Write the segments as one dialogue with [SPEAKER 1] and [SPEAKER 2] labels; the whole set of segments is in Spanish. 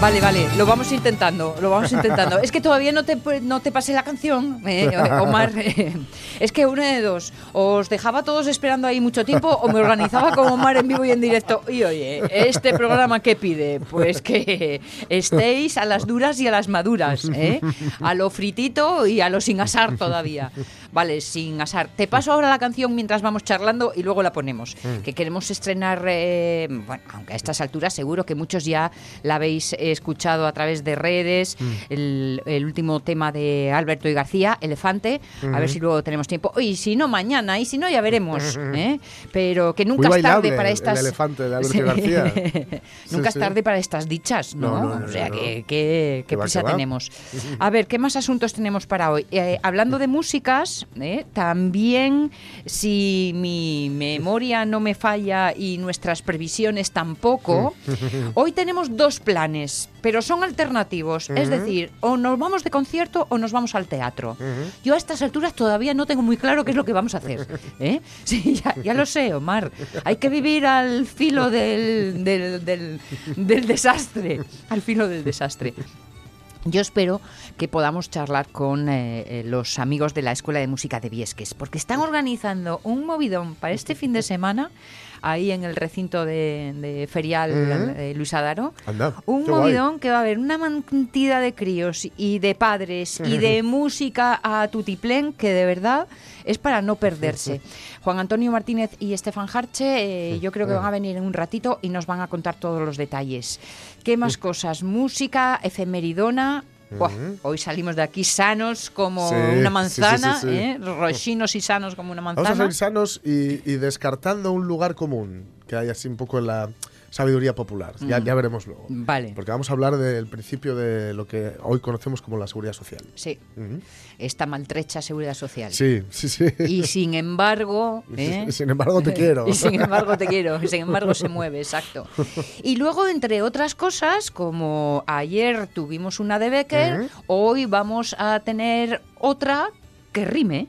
[SPEAKER 1] Vale, vale, lo vamos intentando, lo vamos intentando. Es que todavía no te, no te pasé la canción, eh, Omar. es que uno de dos, os dejaba todos esperando ahí mucho tiempo o me organizaba como Omar en vivo y en directo. Y oye, ¿este programa qué pide? Pues que estéis a las duras y a las maduras, ¿eh? a lo fritito y a lo sin asar todavía. Vale, sin asar. Te paso ahora la canción mientras vamos charlando y luego la ponemos.
[SPEAKER 2] Mm.
[SPEAKER 1] Que queremos estrenar, eh, bueno, aunque a estas alturas seguro que muchos ya la habéis escuchado a través de redes,
[SPEAKER 2] Mm.
[SPEAKER 1] el, el último tema de Alberto y García, Elefante, a ver si luego tenemos tiempo. Y si no, mañana, y si no, ya veremos. ¿eh? Pero que nunca
[SPEAKER 2] Muy
[SPEAKER 1] es tarde para
[SPEAKER 2] el
[SPEAKER 1] estas...
[SPEAKER 2] elefante de Alberto
[SPEAKER 1] Sí.
[SPEAKER 2] García.
[SPEAKER 1] nunca
[SPEAKER 2] Sí,
[SPEAKER 1] es tarde
[SPEAKER 2] sí.
[SPEAKER 1] para estas dichas, ¿no?
[SPEAKER 2] No, no, no,
[SPEAKER 1] o sea, que, que-
[SPEAKER 2] Que
[SPEAKER 1] prisa tenemos. A ver, ¿qué más asuntos tenemos para hoy? Eh, hablando de músicas, eh, también, si mi memoria no me falla y nuestras previsiones tampoco, hoy tenemos dos planes, pero son alternativos. Es decir, o nos vamos de concierto o nos vamos al teatro. Yo a estas alturas todavía no tengo muy claro qué es lo que vamos a hacer. ¿eh? Sí, ya, ya lo sé, Omar. Hay que vivir al filo del, del, del- del desastre. Al filo del desastre. Yo espero que podamos charlar con eh, eh, los amigos de la Escuela de Música de Viesques, porque están organizando un movidón para este fin de semana ahí en el recinto de, de ferial
[SPEAKER 2] Ujú.
[SPEAKER 1] eh, Luis Adaro.
[SPEAKER 2] Anda,
[SPEAKER 1] Un
[SPEAKER 2] guay.
[SPEAKER 1] movidón que va a haber una cantidad de críos y de padres y de música a tutiplén que de verdad es para no perderse. Juan Antonio Martínez y Estefan Harche, eh, yo creo que van a venir en un ratito y nos van a contar todos los detalles. ¿Qué más cosas? Música, efemeridona. Buah, hoy salimos de aquí sanos como
[SPEAKER 2] Sí,
[SPEAKER 1] una manzana,
[SPEAKER 2] sí, sí.
[SPEAKER 1] ¿eh? rochinos y sanos como una
[SPEAKER 2] Vamos a
[SPEAKER 1] manzana.
[SPEAKER 2] sanos y, y descartando un lugar común que hay así un poco en la sabiduría popular. Ya, ya veremos luego.
[SPEAKER 1] Vale.
[SPEAKER 2] Porque vamos a hablar del principio de lo que hoy conocemos como la seguridad social.
[SPEAKER 1] Sí,
[SPEAKER 2] Ujú.
[SPEAKER 1] esta maltrecha seguridad social.
[SPEAKER 2] Sí, sí, sí.
[SPEAKER 1] Y sin embargo... ¿eh?
[SPEAKER 2] Sin embargo, te quiero.
[SPEAKER 1] Y sin embargo te quiero, y sin embargo se mueve, exacto. Y luego, entre otras cosas, como ayer tuvimos una de Becker,
[SPEAKER 2] Ujú.
[SPEAKER 1] hoy vamos a tener otra que rime.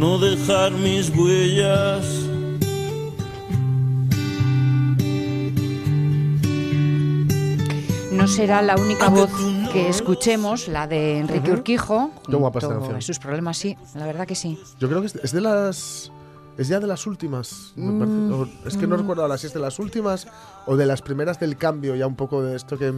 [SPEAKER 3] no dejar mis huellas.
[SPEAKER 1] No será la única voz que escuchemos, la de Enrique Urquijo.
[SPEAKER 2] Qué guapa esta canción.
[SPEAKER 1] sus problemas, sí, la verdad que sí.
[SPEAKER 2] Yo creo que es- de las. Es ya de las últimas. me
[SPEAKER 1] Mm.
[SPEAKER 2] parece. O- es que no recuerdo ahora si es de las últimas o de las primeras del cambio, ya un poco de esto que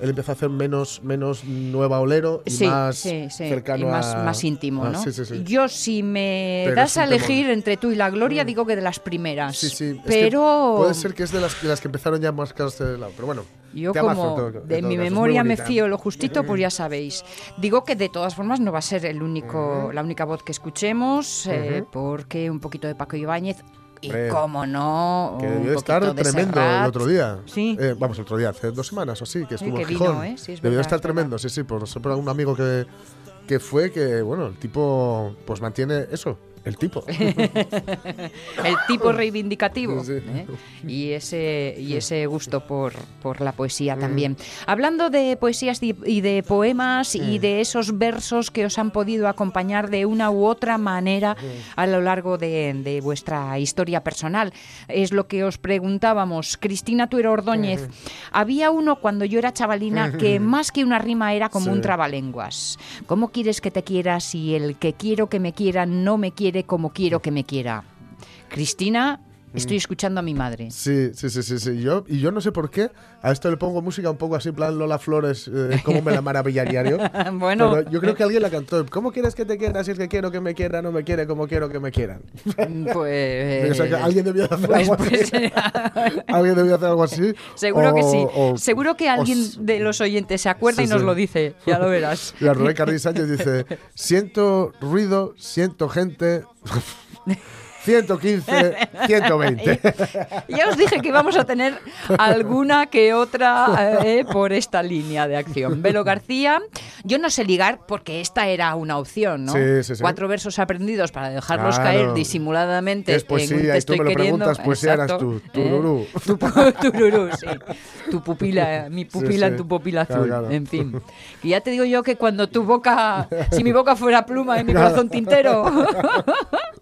[SPEAKER 2] él empezó a hacer menos, menos nueva olero y
[SPEAKER 1] Sí,
[SPEAKER 2] más
[SPEAKER 1] sí, sí,
[SPEAKER 2] cercano
[SPEAKER 1] y más,
[SPEAKER 2] a-
[SPEAKER 1] más íntimo,
[SPEAKER 2] a-
[SPEAKER 1] ¿no?
[SPEAKER 2] sí, sí, sí.
[SPEAKER 1] Yo, si me
[SPEAKER 2] Pero
[SPEAKER 1] das a elegir entre tú y la gloria, digo que de las primeras.
[SPEAKER 2] Sí, sí. es que
[SPEAKER 1] Pero
[SPEAKER 2] puede ser que es de las, de las que empezaron ya más caras de lado. Pero bueno.
[SPEAKER 1] yo, como
[SPEAKER 2] todo-
[SPEAKER 1] de mi
[SPEAKER 2] caso,
[SPEAKER 1] memoria me fío lo justito, pues ya sabéis. Digo que de todas formas no va a ser el único, la única voz que escuchemos, eh, porque un poquito de Paco Ibáñez. Y
[SPEAKER 2] Hombre,
[SPEAKER 1] cómo no,
[SPEAKER 2] Que debió estar
[SPEAKER 1] de
[SPEAKER 2] tremendo
[SPEAKER 1] Serrat.
[SPEAKER 2] el otro día.
[SPEAKER 1] Sí.
[SPEAKER 2] Eh, vamos, el otro día, hace dos semanas o así, que
[SPEAKER 1] Sí,
[SPEAKER 2] estuvo
[SPEAKER 1] que
[SPEAKER 2] en
[SPEAKER 1] vino,
[SPEAKER 2] Gijón.
[SPEAKER 1] ¿eh? Sí, es
[SPEAKER 2] debió
[SPEAKER 1] verdad,
[SPEAKER 2] estar
[SPEAKER 1] es
[SPEAKER 2] tremendo, sí, sí, por, por un amigo que, que fue, que bueno, el tipo pues mantiene eso, El tipo.
[SPEAKER 1] el tipo reivindicativo
[SPEAKER 2] Sí.
[SPEAKER 1] ¿eh? y ese y ese gusto por, por la poesía
[SPEAKER 2] Mm.
[SPEAKER 1] también. Hablando de poesías y de poemas
[SPEAKER 2] Mm.
[SPEAKER 1] y de esos versos que os han podido acompañar de una u otra manera
[SPEAKER 2] Mm.
[SPEAKER 1] a lo largo de, de vuestra historia personal, es lo que os preguntábamos. Cristina Tuero Ordóñez, había uno cuando yo era chavalina que más que una rima era como
[SPEAKER 2] Sí.
[SPEAKER 1] un trabalenguas. ¿Cómo quieres que te quiera si el que quiero que me quiera no me quiere como quiero que me quiera? Cristina, estoy escuchando a mi madre.
[SPEAKER 2] Sí, sí, sí, sí, sí. Yo, y yo no sé por qué a esto le pongo música un poco así, en plan Lola Flores, eh, como me la maravillario.
[SPEAKER 1] Bueno.
[SPEAKER 2] Pero yo creo que alguien la cantó. ¿Cómo quieres que te quiera si es que quiero que me quiera, no me quiere como quiero que me quieran?
[SPEAKER 1] Pues,
[SPEAKER 2] O sea, que alguien debió de hacer
[SPEAKER 1] pues-
[SPEAKER 2] algo así.
[SPEAKER 1] pues,
[SPEAKER 2] ¿Alguien debió hacer algo así?
[SPEAKER 1] seguro que
[SPEAKER 2] O-
[SPEAKER 1] sí.
[SPEAKER 2] o-
[SPEAKER 1] seguro que
[SPEAKER 2] o
[SPEAKER 1] alguien
[SPEAKER 2] s-
[SPEAKER 1] de los oyentes se acuerda
[SPEAKER 2] Sí,
[SPEAKER 1] y nos
[SPEAKER 2] sí.
[SPEAKER 1] lo dice. Ya lo verás.
[SPEAKER 2] La Rubén Carrillo Sánchez dice: Siento ruido, siento gente. 115, 120.
[SPEAKER 1] Ya os dije que íbamos a tener alguna que otra eh, por esta línea de acción. Velo García, yo no sé ligar porque esta era una opción, ¿no?
[SPEAKER 2] Sí, sí, sí.
[SPEAKER 1] Cuatro versos aprendidos para dejarlos
[SPEAKER 2] Claro.
[SPEAKER 1] caer disimuladamente.
[SPEAKER 2] Es
[SPEAKER 1] en un
[SPEAKER 2] poesía
[SPEAKER 1] te
[SPEAKER 2] y tú
[SPEAKER 1] estoy
[SPEAKER 2] me lo
[SPEAKER 1] queriendo.
[SPEAKER 2] preguntas, poesía eras tú,
[SPEAKER 1] ¿eh?
[SPEAKER 2] tururú.
[SPEAKER 1] Tu pu- tururú, sí. Tu pupila, mi pupila en tu pupila
[SPEAKER 2] Claro,
[SPEAKER 1] azul.
[SPEAKER 2] claro.
[SPEAKER 1] En fin. Que ya te digo yo que cuando tu boca, si mi boca fuera pluma y mi corazón tintero.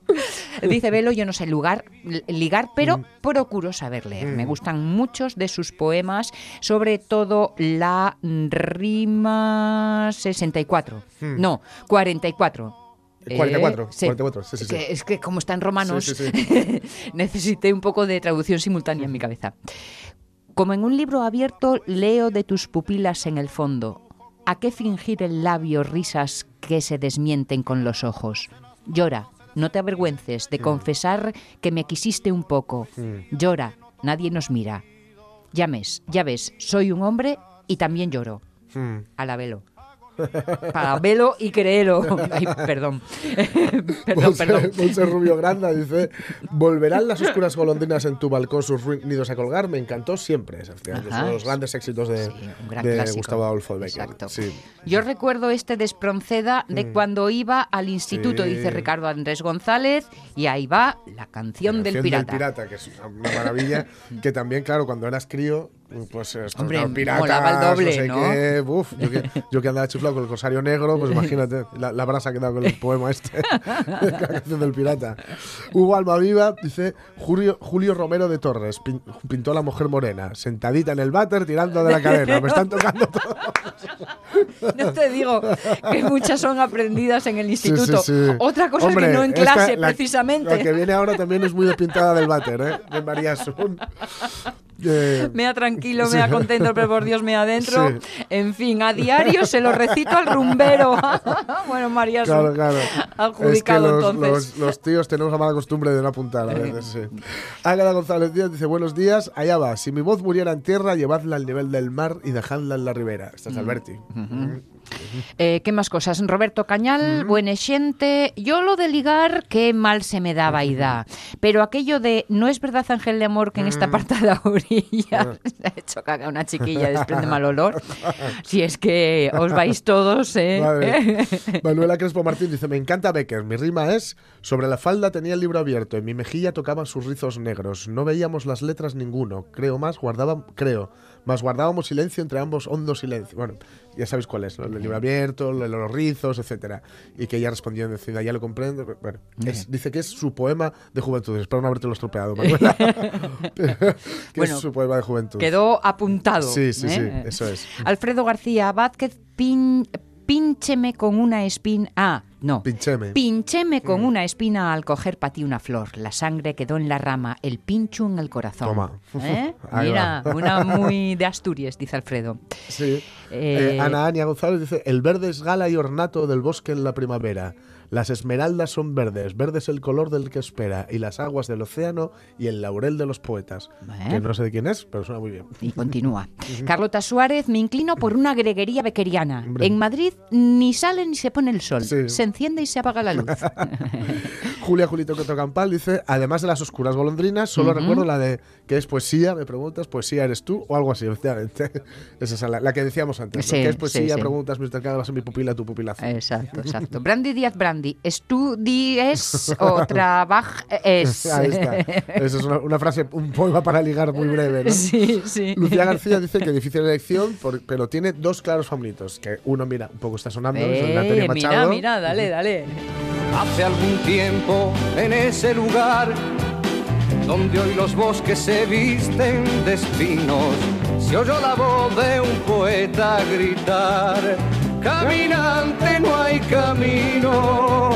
[SPEAKER 1] Dice Velo, yo no sé lugar, ligar,
[SPEAKER 2] Mm.
[SPEAKER 1] pero procuro saber leer. Me gustan muchos de sus poemas, sobre todo la rima 64. No, 44.
[SPEAKER 2] 44,
[SPEAKER 1] Eh, sí.
[SPEAKER 2] 44, sí, sí, sí.
[SPEAKER 1] Que es que como está en romanos, necesité un poco de traducción simultánea en mi cabeza. Como en un libro abierto, leo de tus pupilas en el fondo. ¿A qué fingir el labio risas que se desmienten con los ojos? Llora, no te avergüences de confesar que me quisiste un poco. Llora, nadie nos mira. Ya ves, ya ves, soy un hombre y también lloro.
[SPEAKER 2] Hmm.
[SPEAKER 1] La. Para velo y créelo. Ay, perdón. perdón,
[SPEAKER 2] Monse,
[SPEAKER 1] perdón.
[SPEAKER 2] Monse Rubio Granda dice: ¿Volverán las oscuras golondrinas en tu balcón sus nidos a colgar? Me encantó siempre. Es uno de los grandes éxitos de,
[SPEAKER 1] Sí, gran
[SPEAKER 2] de. Gustavo Adolfo Becker. Sí.
[SPEAKER 1] Yo recuerdo este despronceda de cuando iba al instituto,
[SPEAKER 2] Mm. Sí.
[SPEAKER 1] dice Ricardo Andrés González, y ahí va la canción, del,
[SPEAKER 2] Canción
[SPEAKER 1] pirata.
[SPEAKER 2] que es una maravilla. que también, claro, cuando eras crío, pues estos
[SPEAKER 1] Hombre,
[SPEAKER 2] claro, piratas,
[SPEAKER 1] el doble,
[SPEAKER 2] no sé
[SPEAKER 1] ¿no?
[SPEAKER 2] qué, uf, yo, que, yo que andaba chuflado con el Corsario Negro, pues imagínate la, la brasa que da con el poema este, la canción del pirata. Hugo Almaviva dice, Julio, Julio Romero de Torres pin- pintó a la mujer morena, sentadita en el váter tirando de la cadena. Me están tocando todo.
[SPEAKER 1] No te digo que muchas son aprendidas en el
[SPEAKER 2] Sí,
[SPEAKER 1] instituto.
[SPEAKER 2] sí, sí.
[SPEAKER 1] Otra cosa
[SPEAKER 2] Hombre,
[SPEAKER 1] es que no en
[SPEAKER 2] esta-
[SPEAKER 1] clase,
[SPEAKER 2] la-
[SPEAKER 1] precisamente.
[SPEAKER 2] La que viene ahora también es muy de pintada del váter, ¿eh? De María Asun. Eh,
[SPEAKER 1] Mea tranquilo,
[SPEAKER 2] Sí.
[SPEAKER 1] mea contento, pero por Dios, mea adentro.
[SPEAKER 2] Sí.
[SPEAKER 1] En fin, a diario se lo recito al rumbero. bueno, María,
[SPEAKER 2] Claro, claro.
[SPEAKER 1] adjudicado
[SPEAKER 2] es que los,
[SPEAKER 1] entonces.
[SPEAKER 2] los- los tíos tenemos la mala costumbre de no apuntar a veces, sí. Águeda González Díaz dice, buenos días, allá va. Si mi voz muriera en tierra, llevadla al nivel del mar y dejadla en la ribera. Esta
[SPEAKER 1] Mm.
[SPEAKER 2] es Alberti.
[SPEAKER 1] Eh, ¿Qué más cosas? Roberto Cañal, buena xente. Yo lo de ligar, qué mal se me daba y da. Pero aquello de, no es verdad, Ángel de Amor, que en esta parte de la orilla se ha hecho caca una chiquilla, desprende mal olor. Si es que os vais todos, ¿eh?
[SPEAKER 2] Vale. Manuela Crespo Martín dice, me encanta Becker. Mi rima es, sobre la falda tenía el libro abierto, en mi mejilla tocaban sus rizos negros. No veíamos las letras ninguno. Creo más, guardábamos, creo, más guardábamos silencio entre ambos, hondo silencio. Bueno, ya sabéis cuál es, ¿no? el libro abierto, lo los rizos, etcétera. Y que ella respondió decida, ya lo comprendo. Bueno, es- dice que es su poema de juventud. Espero no habértelo estropeado, Manuela. que
[SPEAKER 1] Bueno,
[SPEAKER 2] es su poema de juventud.
[SPEAKER 1] Quedó apuntado.
[SPEAKER 2] Sí, sí, sí,
[SPEAKER 1] ¿eh?
[SPEAKER 2] eso es.
[SPEAKER 1] Alfredo García Vázquez, pin, píncheme con una espina. Ah, no.
[SPEAKER 2] Pincheme.
[SPEAKER 1] Pincheme con una espina al coger para ti una flor. La sangre quedó en la rama, el pincho en el corazón.
[SPEAKER 2] Toma.
[SPEAKER 1] ¿Eh? Mira,
[SPEAKER 2] va.
[SPEAKER 1] una muy de Asturias, dice Alfredo.
[SPEAKER 2] Sí.
[SPEAKER 1] Eh,
[SPEAKER 2] Eh, Ana Ania González dice: El verde es gala y ornato del bosque en la primavera. Las esmeraldas son verdes, verde es el color del que espera, y las aguas del océano y el laurel de los poetas.
[SPEAKER 1] Eh.
[SPEAKER 2] Que no sé de quién es, pero suena muy bien.
[SPEAKER 1] Y continúa. Carlota Suárez, me inclino por una greguería bequeriana.
[SPEAKER 2] Hombre.
[SPEAKER 1] En Madrid ni sale ni se pone el sol.
[SPEAKER 2] Sí.
[SPEAKER 1] Se enciende y se apaga la luz.
[SPEAKER 2] Julia Julito Campal dice, además de las oscuras golondrinas, solo recuerdo la de que es poesía, me preguntas, poesía eres tú o algo así, efectivamente. Esa es la, la que decíamos antes. ¿no?
[SPEAKER 1] Sí,
[SPEAKER 2] ¿Qué es poesía?
[SPEAKER 1] sí.
[SPEAKER 2] Preguntas, vas a mi pupila, tu pupila azul.
[SPEAKER 1] Exacto, exacto. Brandy Díaz Brandy, ¿estudies o trabajes?
[SPEAKER 2] Ahí está. Esa es una, una frase, un poema para ligar muy breve, ¿no?
[SPEAKER 1] Sí, sí.
[SPEAKER 2] Lucía García dice que difícil elección, por- pero tiene dos claros favoritos. Que uno, mira, un poco está sonando, es el
[SPEAKER 1] Eh, mira, mira, dale, dale.
[SPEAKER 4] Hace algún tiempo en ese lugar donde hoy los bosques se visten de espinos, se oyó la voz de un poeta gritar, caminante no hay camino,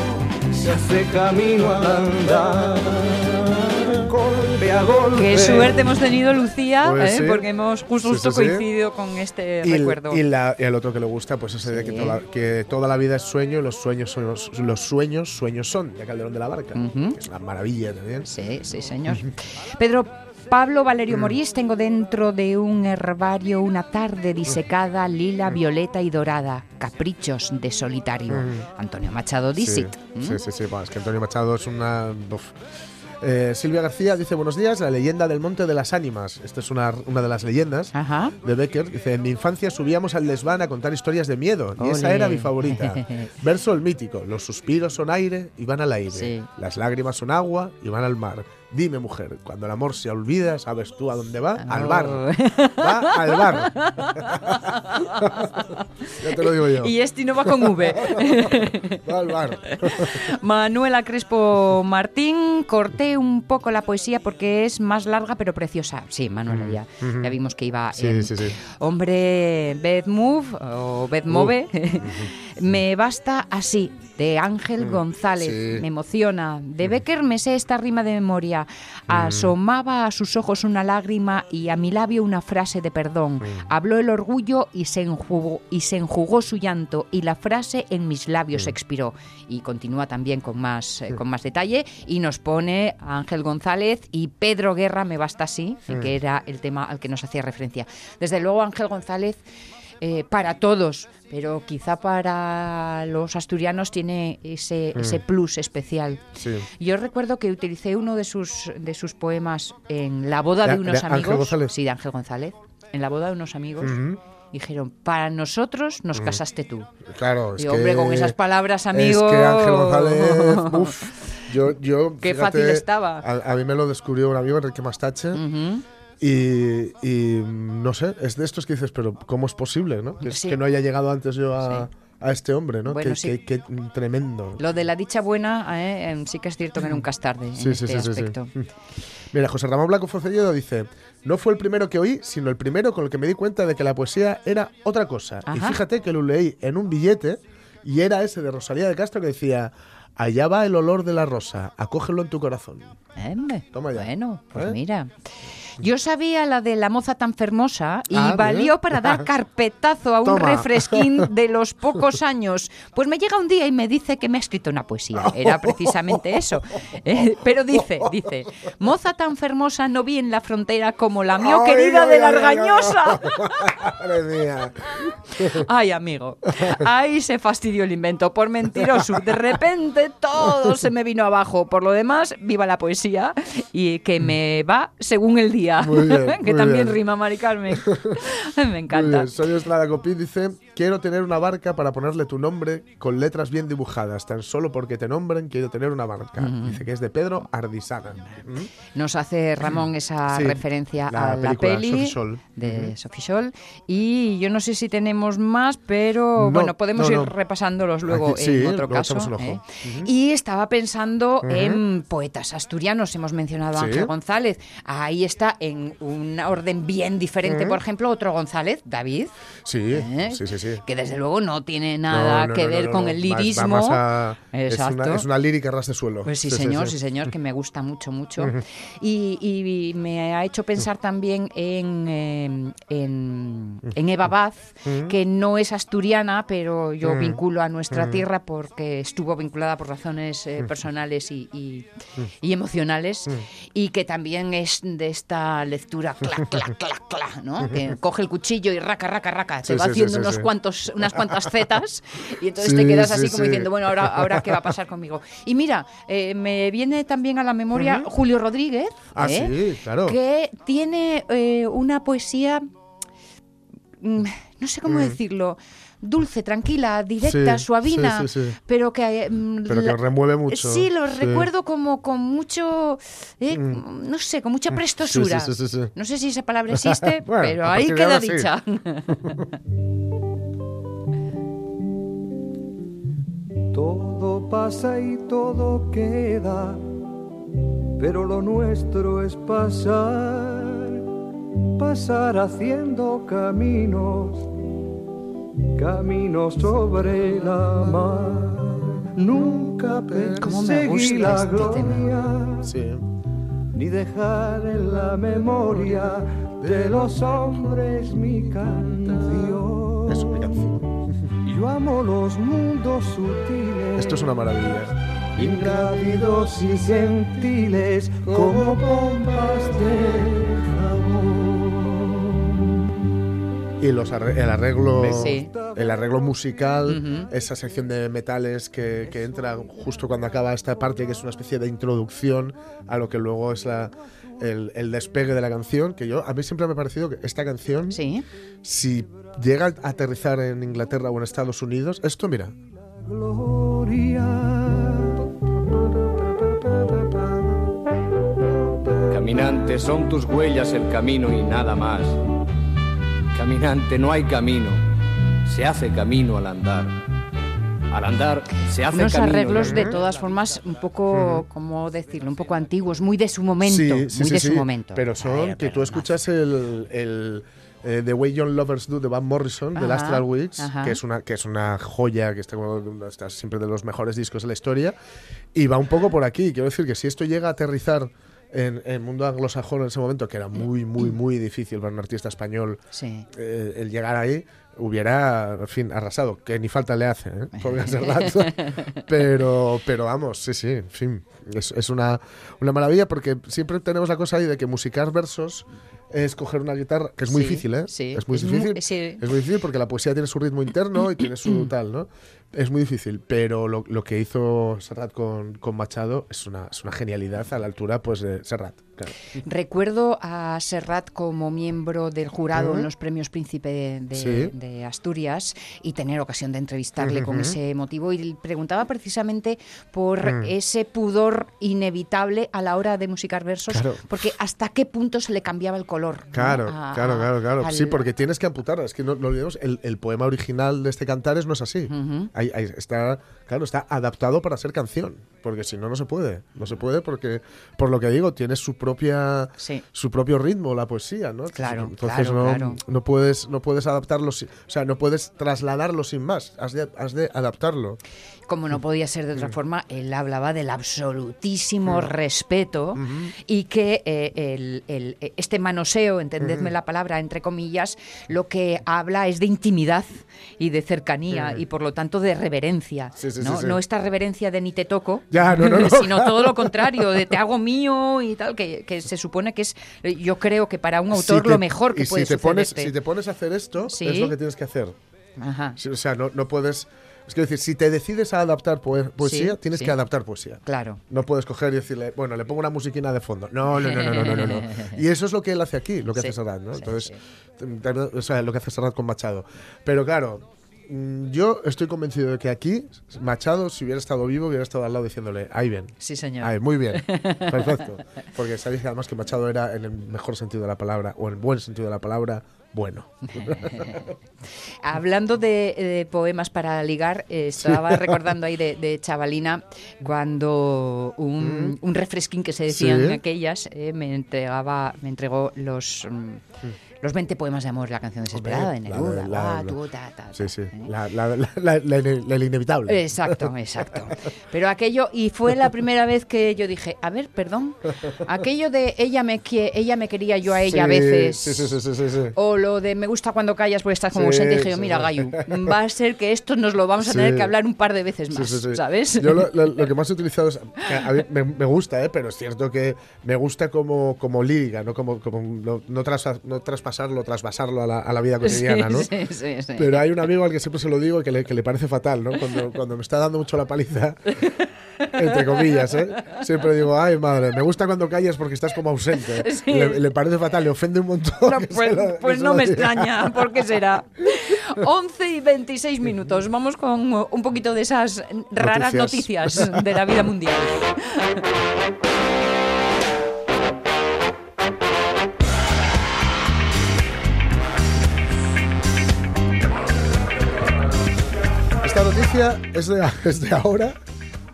[SPEAKER 4] se hace camino al andar, golpe a golpe.
[SPEAKER 1] Qué suerte hemos tenido, Lucía,
[SPEAKER 2] Pues
[SPEAKER 1] ¿eh?
[SPEAKER 2] sí.
[SPEAKER 1] porque hemos justo,
[SPEAKER 2] Sí,
[SPEAKER 1] coincidido con este
[SPEAKER 2] Y, el-
[SPEAKER 1] recuerdo.
[SPEAKER 2] y la- y el otro que le gusta, pues ese de que toda, que toda la vida es sueño y los sueños son los, los sueños, sueños son, de Calderón de la Barca.
[SPEAKER 1] Ujú.
[SPEAKER 2] que es una maravilla también.
[SPEAKER 1] Sí, sí, señor. Pedro Pablo Valerio
[SPEAKER 2] Mm.
[SPEAKER 1] Morís, tengo dentro de un herbario una tarde disecada, lila, violeta y dorada. Caprichos de solitario. Antonio Machado
[SPEAKER 2] Mm. Sí,
[SPEAKER 1] Dixit. ¿Mm?
[SPEAKER 2] sí, sí, sí, bueno, es que Antonio Machado es una... Eh, Silvia García dice, buenos días, la leyenda del Monte de las Ánimas. Esta es una, una de las leyendas.
[SPEAKER 1] Ajá.
[SPEAKER 2] de Becker, dice, en mi infancia subíamos al desván a contar historias de miedo y esa era mi favorita. Verso el mítico, los suspiros son aire y van al aire,
[SPEAKER 1] Sí.
[SPEAKER 2] las lágrimas son agua y van al mar. Dime, mujer, cuando el amor se olvida, ¿sabes tú a dónde va? Al bar. Va al bar. ya te lo digo yo.
[SPEAKER 1] Y este no va con V.
[SPEAKER 2] Va al bar.
[SPEAKER 1] Manuela Crespo Martín, corté un poco la poesía porque es más larga pero preciosa. Sí, Manuela, ya, ya vimos que iba.
[SPEAKER 2] Sí,
[SPEAKER 1] en-
[SPEAKER 2] sí, sí.
[SPEAKER 1] Hombre, Beth Move o Beth Move, me basta así, de Ángel González.
[SPEAKER 2] sí.
[SPEAKER 1] Me emociona. De Becker me sé esta rima de memoria. Asomaba a sus ojos una lágrima y a mi labio una frase de perdón. Habló el orgullo y se enjugó, y se enjugó su llanto y la frase en mis labios expiró. Y continúa también con más, eh, con más detalle y nos pone a Ángel González y Pedro Guerra, me basta así, que era el tema al que nos hacía referencia. Desde luego Ángel González eh, para todos, pero quizá para los asturianos tiene ese, ese plus especial.
[SPEAKER 2] Sí.
[SPEAKER 1] Yo recuerdo que utilicé uno de sus, de sus poemas en la boda de,
[SPEAKER 2] ¿De-
[SPEAKER 1] unos
[SPEAKER 2] de Ángel
[SPEAKER 1] amigos.
[SPEAKER 2] González?
[SPEAKER 1] Sí, de Ángel González. En la boda de unos amigos. Dijeron, para nosotros nos casaste tú.
[SPEAKER 2] Claro, es
[SPEAKER 1] Y
[SPEAKER 2] que,
[SPEAKER 1] hombre, con esas palabras, amigo.
[SPEAKER 2] Es que Ángel González, uf, yo, yo,
[SPEAKER 1] Qué
[SPEAKER 2] fíjate,
[SPEAKER 1] fácil estaba.
[SPEAKER 2] A, a mí me lo descubrió un amigo, Enrique Mastache,
[SPEAKER 1] Ujú.
[SPEAKER 2] Y, y, no sé, es de estos que dices, pero ¿cómo es posible, no? Que,
[SPEAKER 1] Sí.
[SPEAKER 2] que no haya llegado antes yo a, a este hombre, ¿no?
[SPEAKER 1] Bueno,
[SPEAKER 2] que,
[SPEAKER 1] sí.
[SPEAKER 2] que- que tremendo.
[SPEAKER 1] Lo de la dicha buena, eh, em, sí que es cierto que nunca es tarde en
[SPEAKER 2] Sí,
[SPEAKER 1] este aspecto.
[SPEAKER 2] Mira, José Ramón Blanco Foncelledo dice, no fue el primero que oí, sino el primero con el que me di cuenta de que la poesía era otra cosa. Y fíjate que lo leí en un billete y era ese de Rosalía de Castro que decía, allá va el olor de la rosa, acógelo en tu corazón. Toma ya.
[SPEAKER 1] Bueno, pues
[SPEAKER 2] ¿Eh?
[SPEAKER 1] mira. Yo sabía la de la moza tan fermosa y
[SPEAKER 2] Ah,
[SPEAKER 1] valió para dar carpetazo a un
[SPEAKER 2] Toma.
[SPEAKER 1] refresquín de los pocos años. Pues me llega un día y me dice que me ha escrito una poesía. Era precisamente eso. Eh, pero dice, dice, moza tan fermosa no vi en la frontera como la mío querida de la argañosa. Ay, amigo, ahí se fastidió el invento por mentiroso. De repente todo se me vino abajo. Por lo demás, viva la poesía y que me va según el día.
[SPEAKER 2] Muy bien,
[SPEAKER 1] que
[SPEAKER 2] muy
[SPEAKER 1] también
[SPEAKER 2] bien.
[SPEAKER 1] rima, Mari Carmen. me encanta.
[SPEAKER 2] Sonia Estrada Copín dice, quiero tener una barca para ponerle tu nombre con letras bien dibujadas. Tan solo porque te nombren quiero tener una barca. Dice que es de Pedro Ardisana. ¿Mm?
[SPEAKER 1] Nos hace Ramón esa
[SPEAKER 2] Sí,
[SPEAKER 1] referencia
[SPEAKER 2] la
[SPEAKER 1] a la peli de Sophie Scholl. Y yo no sé si tenemos más, pero
[SPEAKER 2] No,
[SPEAKER 1] bueno, podemos
[SPEAKER 2] no,
[SPEAKER 1] ir repasándolos luego
[SPEAKER 2] Aquí- sí,
[SPEAKER 1] en otro caso.
[SPEAKER 2] echamos un ojo.
[SPEAKER 1] ¿eh? Y estaba pensando en poetas asturianos. Hemos mencionado a
[SPEAKER 2] Sí.
[SPEAKER 1] Ángel González. Ahí está, en una orden bien diferente, por ejemplo, otro González, David.
[SPEAKER 2] Sí,
[SPEAKER 1] ¿eh?
[SPEAKER 2] sí, sí, sí.
[SPEAKER 1] Que desde luego no tiene nada
[SPEAKER 2] no,
[SPEAKER 1] que
[SPEAKER 2] no,
[SPEAKER 1] ver con el lirismo.
[SPEAKER 2] más a- es,
[SPEAKER 1] Exacto.
[SPEAKER 2] una, es una lírica ras de suelo.
[SPEAKER 1] Pues sí, señor, sí, señor, que me gusta mucho, mucho. y, y me ha hecho pensar también en, eh, en, en Eva Baz, que no es asturiana, pero yo vinculo a nuestra tierra porque estuvo vinculada por razones eh, personales y, y- y emocionales, y que también es de esta esa lectura, clac, clac, clac, clac, ¿no? Que coge el cuchillo y raca, raca, raca, te
[SPEAKER 2] Sí,
[SPEAKER 1] va
[SPEAKER 2] sí,
[SPEAKER 1] haciendo
[SPEAKER 2] sí,
[SPEAKER 1] unos cuantos, unas cuantas zetas y entonces te quedas así
[SPEAKER 2] sí,
[SPEAKER 1] como diciendo, bueno, ahora, ahora qué va a pasar conmigo. Y mira, eh, me viene también a la memoria Julio Rodríguez,
[SPEAKER 2] Ah,
[SPEAKER 1] ¿eh?
[SPEAKER 2] claro.
[SPEAKER 1] que tiene eh, una poesía, mm, no sé cómo decirlo, dulce, tranquila, directa,
[SPEAKER 2] Sí,
[SPEAKER 1] suavina,
[SPEAKER 2] sí, sí, sí.
[SPEAKER 1] pero que... eh, mm,
[SPEAKER 2] Pero que
[SPEAKER 1] la-
[SPEAKER 2] remueve mucho.
[SPEAKER 1] Sí, lo
[SPEAKER 2] Sí.
[SPEAKER 1] recuerdo como con mucho, eh, no sé, con mucha prestosura.
[SPEAKER 2] sí, sí, sí, sí.
[SPEAKER 1] No sé si esa palabra existe,
[SPEAKER 2] Bueno,
[SPEAKER 1] pero ahí queda dicha.
[SPEAKER 4] Todo pasa y todo queda, pero lo nuestro es pasar, pasar haciendo caminos, caminos sobre la mar. Nunca
[SPEAKER 1] Cómo me
[SPEAKER 4] perseguí
[SPEAKER 1] gusta
[SPEAKER 4] la
[SPEAKER 1] este
[SPEAKER 4] gloria,
[SPEAKER 2] Sí.
[SPEAKER 4] ni dejar en la memoria de los hombres mi canción.
[SPEAKER 2] Es una canción.
[SPEAKER 4] Yo amo los mundos sutiles.
[SPEAKER 2] Esto es una maravilla.
[SPEAKER 4] ingrávidos y gentiles como pompas de jabón.
[SPEAKER 2] Y los arre- el arreglo,
[SPEAKER 1] Sí.
[SPEAKER 2] El arreglo musical, esa sección de metales que, que entra justo cuando acaba esta parte, que es una especie de introducción a lo que luego es la, el, el despegue de la canción. Que yo a mí siempre me ha parecido que esta canción,
[SPEAKER 1] Sí.
[SPEAKER 2] si llega a aterrizar en Inglaterra o en Estados Unidos, esto mira,
[SPEAKER 4] Gloria.
[SPEAKER 5] Caminante, son tus huellas el camino y nada más. Caminante, no hay camino, se hace camino al andar. Al andar se hace
[SPEAKER 1] Unos
[SPEAKER 5] camino.
[SPEAKER 1] arreglos de todas formas un poco, ¿cómo decirlo? Un poco antiguos, muy de su momento. muy de su momento.
[SPEAKER 2] Pero son
[SPEAKER 1] Ay,
[SPEAKER 2] que tú escuchas el, el eh, The Way Young Lovers Do de Van Morrison, del
[SPEAKER 1] Ajá,
[SPEAKER 2] Astral Weeks,
[SPEAKER 1] ajá.
[SPEAKER 2] que es una que es una joya, que está, está siempre de los mejores discos de la historia, y va un poco por aquí. Quiero decir que si esto llega a aterrizar en el mundo anglosajón en ese momento, que era muy, muy, muy difícil para un artista español
[SPEAKER 1] Sí.
[SPEAKER 2] eh, el llegar ahí, hubiera, en fin, arrasado, que ni falta le hace, ¿eh? Pero, pero vamos, sí, sí, en fin, es, es una, una maravilla porque siempre tenemos la cosa ahí de que musicar versos es coger una guitarra, que es muy
[SPEAKER 1] Sí,
[SPEAKER 2] difícil, ¿eh?
[SPEAKER 1] sí.
[SPEAKER 2] Es muy
[SPEAKER 1] Es muy-
[SPEAKER 2] difícil.
[SPEAKER 1] sí.
[SPEAKER 2] Es muy difícil porque la poesía tiene su ritmo interno y tiene su tal, ¿no? Es muy difícil, pero lo, lo que hizo Serrat con, con Machado es una, es una genialidad a la altura pues de Serrat. Claro.
[SPEAKER 1] Recuerdo a Serrat como miembro del jurado en los premios Príncipe de,
[SPEAKER 2] Sí.
[SPEAKER 1] de Asturias y tener ocasión de entrevistarle con ese motivo. Y preguntaba precisamente por
[SPEAKER 2] Mm.
[SPEAKER 1] ese pudor inevitable a la hora de musicar versos,
[SPEAKER 2] Claro.
[SPEAKER 1] porque hasta qué punto se le cambiaba el color. ¿no?
[SPEAKER 2] Claro,
[SPEAKER 1] A-
[SPEAKER 2] claro, claro, claro.
[SPEAKER 1] al-
[SPEAKER 2] Sí, porque tienes que amputar. Es que no, no olvidemos, el, el poema original de este Cantares no es así. Ahí- ahí está, claro, está adaptado para ser canción. Porque si no, no se puede. No se puede porque, por lo que digo, tiene su propia
[SPEAKER 1] Sí.
[SPEAKER 2] su propio ritmo la poesía, ¿no?
[SPEAKER 1] Claro,
[SPEAKER 2] Entonces
[SPEAKER 1] claro,
[SPEAKER 2] no,
[SPEAKER 1] claro.
[SPEAKER 2] no puedes no puedes adaptarlo, o sea, no puedes trasladarlo sin más. Has de, has de adaptarlo.
[SPEAKER 1] Como no podía ser de otra
[SPEAKER 2] Mm.
[SPEAKER 1] forma, él hablaba del absolutísimo respeto y que eh, el- el- este manoseo, entendedme la palabra, entre comillas, lo que habla es de intimidad y de cercanía y por lo tanto de reverencia.
[SPEAKER 2] Sí, sí,
[SPEAKER 1] ¿no? No esta reverencia de ni te toco,
[SPEAKER 2] Ya, no, no, no.
[SPEAKER 1] sino todo lo contrario, de te hago mío y tal, que, que se supone que es, yo creo que para un autor
[SPEAKER 2] Si te-
[SPEAKER 1] lo mejor que
[SPEAKER 2] y
[SPEAKER 1] puede
[SPEAKER 2] si te pones. Si te pones a hacer esto,
[SPEAKER 1] Sí.
[SPEAKER 2] es lo que tienes que hacer.
[SPEAKER 1] Ajá,
[SPEAKER 2] O sea, no, no puedes... Es que decir, si te decides a adaptar poe- poesía,
[SPEAKER 1] Sí,
[SPEAKER 2] tienes
[SPEAKER 1] sí.
[SPEAKER 2] que adaptar poesía.
[SPEAKER 1] claro.
[SPEAKER 2] No puedes coger y decirle, bueno, le pongo una musiquina de fondo. No, no, no, no, no, no, no. Y eso es lo que él hace aquí, lo que
[SPEAKER 1] Sí,
[SPEAKER 2] hace Serrat, ¿no? Entonces, te- o sea, lo que hace Serrat con Machado. Pero claro, mm, yo estoy convencido de que aquí Machado, si hubiera estado vivo, hubiera estado al lado diciéndole, ahí bien.
[SPEAKER 1] Sí, señor.
[SPEAKER 2] Ahí, muy bien. Perfecto. Porque sabéis que además que Machado era, en el mejor sentido de la palabra, o en el buen sentido de la palabra, bueno.
[SPEAKER 1] Hablando de, de poemas para ligar, eh, estaba recordando ahí de, de chavalina cuando un, un refresquín que se decían
[SPEAKER 2] Mm. Sí.
[SPEAKER 1] aquellas eh, me entregaba, me entregó los mm, los 20 poemas de amor, la canción desesperada de Neruda.
[SPEAKER 2] la- la- inevitable.
[SPEAKER 1] Exacto, exacto. Pero aquello, y fue la primera vez que yo dije, a ver, perdón, aquello de ella me, ella me quería yo a ella a
[SPEAKER 2] Sí,
[SPEAKER 1] veces,
[SPEAKER 2] Sí, sí,
[SPEAKER 1] o lo de me gusta cuando callas porque estás como ausente, dije yo, mira, Gayu, va a ser que esto nos lo vamos a tener que hablar un par de veces más,
[SPEAKER 2] sí, sí.
[SPEAKER 1] ¿sabes?
[SPEAKER 2] Yo lo, lo- lo que más he utilizado es. A mí me, me gusta, ¿eh? pero es cierto que me gusta como, como liga, no como, como no, no, trasa- no traspasarlo, trasvasarlo a la, a la vida cotidiana, ¿no?
[SPEAKER 1] Sí, sí, sí.
[SPEAKER 2] Pero hay un amigo al que siempre se lo digo y que le, que le parece fatal, ¿no? Cuando, cuando me está dando mucho la paliza, entre comillas, ¿eh? Siempre digo, ay, madre, me gusta cuando callas porque estás como ausente.
[SPEAKER 1] Sí.
[SPEAKER 2] Le, le parece fatal, le ofende un montón.
[SPEAKER 1] No, pues
[SPEAKER 2] lo-
[SPEAKER 1] pues no me extraña, ¿por qué será? 11 y 26 minutos. Vamos con un poquito de esas raras
[SPEAKER 2] Noticias.
[SPEAKER 1] noticias de la vida mundial.
[SPEAKER 2] Esta noticia es de, es de ahora,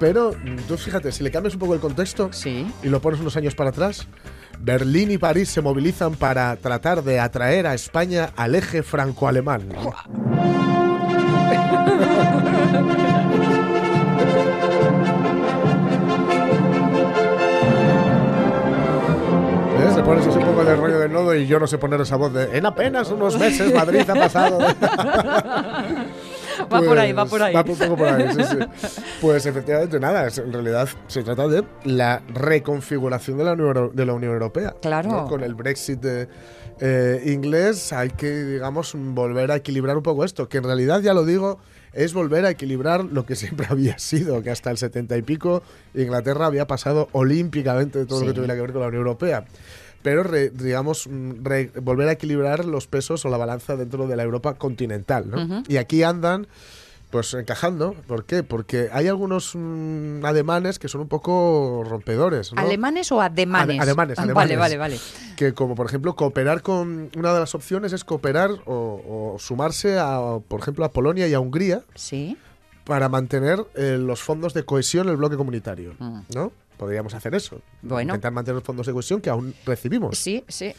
[SPEAKER 2] pero tú fíjate, si le cambias un poco el contexto
[SPEAKER 1] Sí.
[SPEAKER 2] y lo pones unos años para atrás, Berlín y París se movilizan para tratar de atraer a España al eje franco-alemán. Se pones así un poco de rollo de nodo y yo no sé poner esa voz de en apenas unos meses Madrid ha pasado. de-".
[SPEAKER 1] Va por ahí, va
[SPEAKER 2] Pues,
[SPEAKER 1] por ahí.
[SPEAKER 2] Va un poco por ahí, sí, sí. Pues efectivamente, nada, en realidad se trata de la reconfiguración de la Unión, de la Unión Europea.
[SPEAKER 1] Claro.
[SPEAKER 2] ¿no? Con el Brexit de, eh, inglés hay que, digamos, volver a equilibrar un poco esto, que en realidad, ya lo digo, es volver a equilibrar lo que siempre había sido, que hasta el 70 y pico Inglaterra había pasado olímpicamente de todo lo
[SPEAKER 1] Sí.
[SPEAKER 2] que tuviera que ver con la Unión Europea pero re- digamos mm, re- volver a equilibrar los pesos o la balanza dentro de la Europa continental, ¿no? Y aquí andan pues encajando, ¿por qué? Porque hay algunos mm, ademanes que son un poco rompedores, ¿no?
[SPEAKER 1] ¿Alemanes o ademanes?
[SPEAKER 2] Ade- ademanes,
[SPEAKER 1] Ah,
[SPEAKER 2] ademanes.
[SPEAKER 1] Vale, vale, vale.
[SPEAKER 2] que como por ejemplo cooperar con una de las opciones es cooperar o, o sumarse a por ejemplo a Polonia y a Hungría
[SPEAKER 1] Sí.
[SPEAKER 2] para mantener eh, los fondos de cohesión en el bloque comunitario,
[SPEAKER 1] Mm.
[SPEAKER 2] ¿no? Podríamos hacer eso.
[SPEAKER 1] Bueno.
[SPEAKER 2] Intentar mantener los fondos de cohesión que aún recibimos.
[SPEAKER 1] Sí, sí.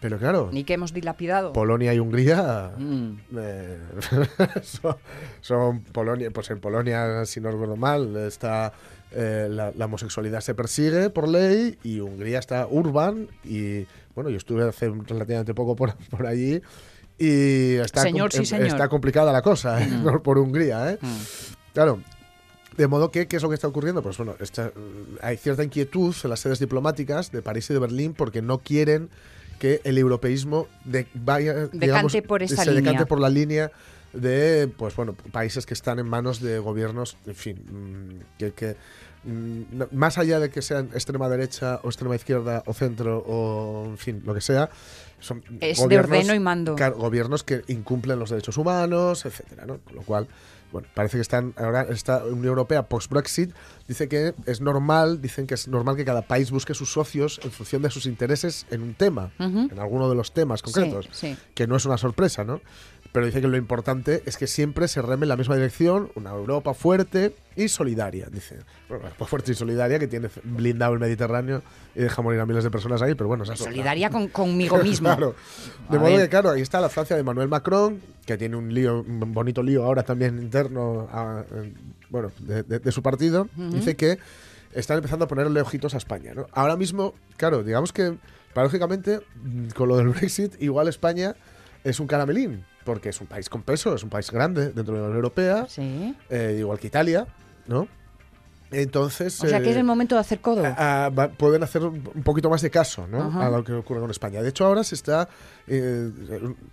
[SPEAKER 2] Pero claro,
[SPEAKER 1] Ni que hemos dilapidado.
[SPEAKER 2] Polonia y Hungría
[SPEAKER 1] Mm.
[SPEAKER 2] eh, son, son Polonia, pues en Polonia, si no recuerdo mal, está eh, la, la homosexualidad se persigue por ley y Hungría está urban y bueno, yo estuve hace relativamente poco por, por allí y está,
[SPEAKER 1] Señor,
[SPEAKER 2] com-
[SPEAKER 1] sí, señor.
[SPEAKER 2] está complicada la cosa ¿eh? por, por Hungría, ¿eh?
[SPEAKER 1] Mm.
[SPEAKER 2] Claro. De modo que, ¿qué es lo que está ocurriendo? Pues bueno, está- hay cierta inquietud en las sedes diplomáticas de París y de Berlín porque no quieren que el europeísmo de, vaya, digamos,
[SPEAKER 1] por esa
[SPEAKER 2] se
[SPEAKER 1] línea.
[SPEAKER 2] decante por la línea de pues bueno países que están en manos de gobiernos en fin mm, que, que, mm, más allá de que sean extrema derecha o extrema izquierda o centro o en fin lo que sea son
[SPEAKER 1] Es de
[SPEAKER 2] gobiernos-
[SPEAKER 1] ordeno y mando.
[SPEAKER 2] gobiernos que incumplen los derechos humanos etcétera ¿no? con lo cual bueno, parece que están ahora esta Unión Europea post Brexit dice que es normal, dicen que es normal que cada país busque sus socios en función de sus intereses en un tema, en alguno de los temas concretos
[SPEAKER 1] Sí, sí.
[SPEAKER 2] que no es una sorpresa, ¿no? Pero dice que lo importante es que siempre se reme en la misma dirección, una Europa fuerte y solidaria, dice. Bueno, pues fuerte y solidaria que tiene blindado el Mediterráneo y deja morir a miles de personas ahí, pero bueno, es.
[SPEAKER 1] Solidaria con, conmigo mismo.
[SPEAKER 2] Claro. De
[SPEAKER 1] A
[SPEAKER 2] modo
[SPEAKER 1] ver.
[SPEAKER 2] que, claro, ahí está la Francia de Emmanuel Macron, que tiene un lío, un bonito lío ahora también interno, a- en- bueno, de, de- de su partido. Dice que están empezando a ponerle ojitos a España, ¿no? Ahora mismo, claro, digamos que, paradójicamente, mm, con lo del Brexit, igual España es un caramelín, porque es un país con peso, es un país grande dentro de la Unión Europea,
[SPEAKER 1] Sí.
[SPEAKER 2] eh, igual que Italia, ¿no? Entonces...
[SPEAKER 1] O sea que es
[SPEAKER 2] eh,
[SPEAKER 1] el momento de hacer codo.
[SPEAKER 2] Ah, va- pueden hacer un poquito más de caso ¿no?
[SPEAKER 1] Ajá.
[SPEAKER 2] a lo que ocurre con España. De hecho, ahora se está, eh,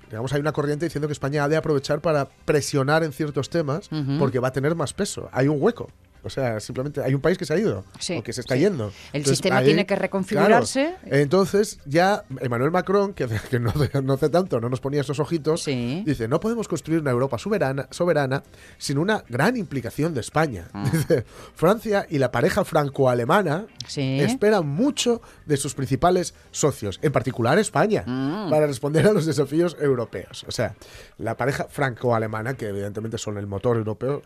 [SPEAKER 2] digamos, hay una corriente diciendo que España ha de aprovechar para presionar en ciertos temas porque va a tener más peso. Hay un hueco. O sea, simplemente hay un país que se ha ido
[SPEAKER 1] Sí,
[SPEAKER 2] o que se está
[SPEAKER 1] sí.
[SPEAKER 2] yendo.
[SPEAKER 1] El
[SPEAKER 2] Entonces,
[SPEAKER 1] sistema
[SPEAKER 2] ahí-
[SPEAKER 1] tiene que reconfigurarse.
[SPEAKER 2] Claro. Entonces, ya Emmanuel Macron, que, que no, hace- no hace tanto, no nos ponía esos ojitos,
[SPEAKER 1] Sí.
[SPEAKER 2] dice, no podemos construir una Europa soberana, soberana sin una gran implicación de España.
[SPEAKER 1] Ah.
[SPEAKER 2] Dice, Francia y la pareja franco-alemana esperan mucho de sus principales socios, en particular España,
[SPEAKER 1] Mm.
[SPEAKER 2] para responder a los desafíos europeos. O sea, la pareja franco-alemana, que evidentemente son el motor europeo.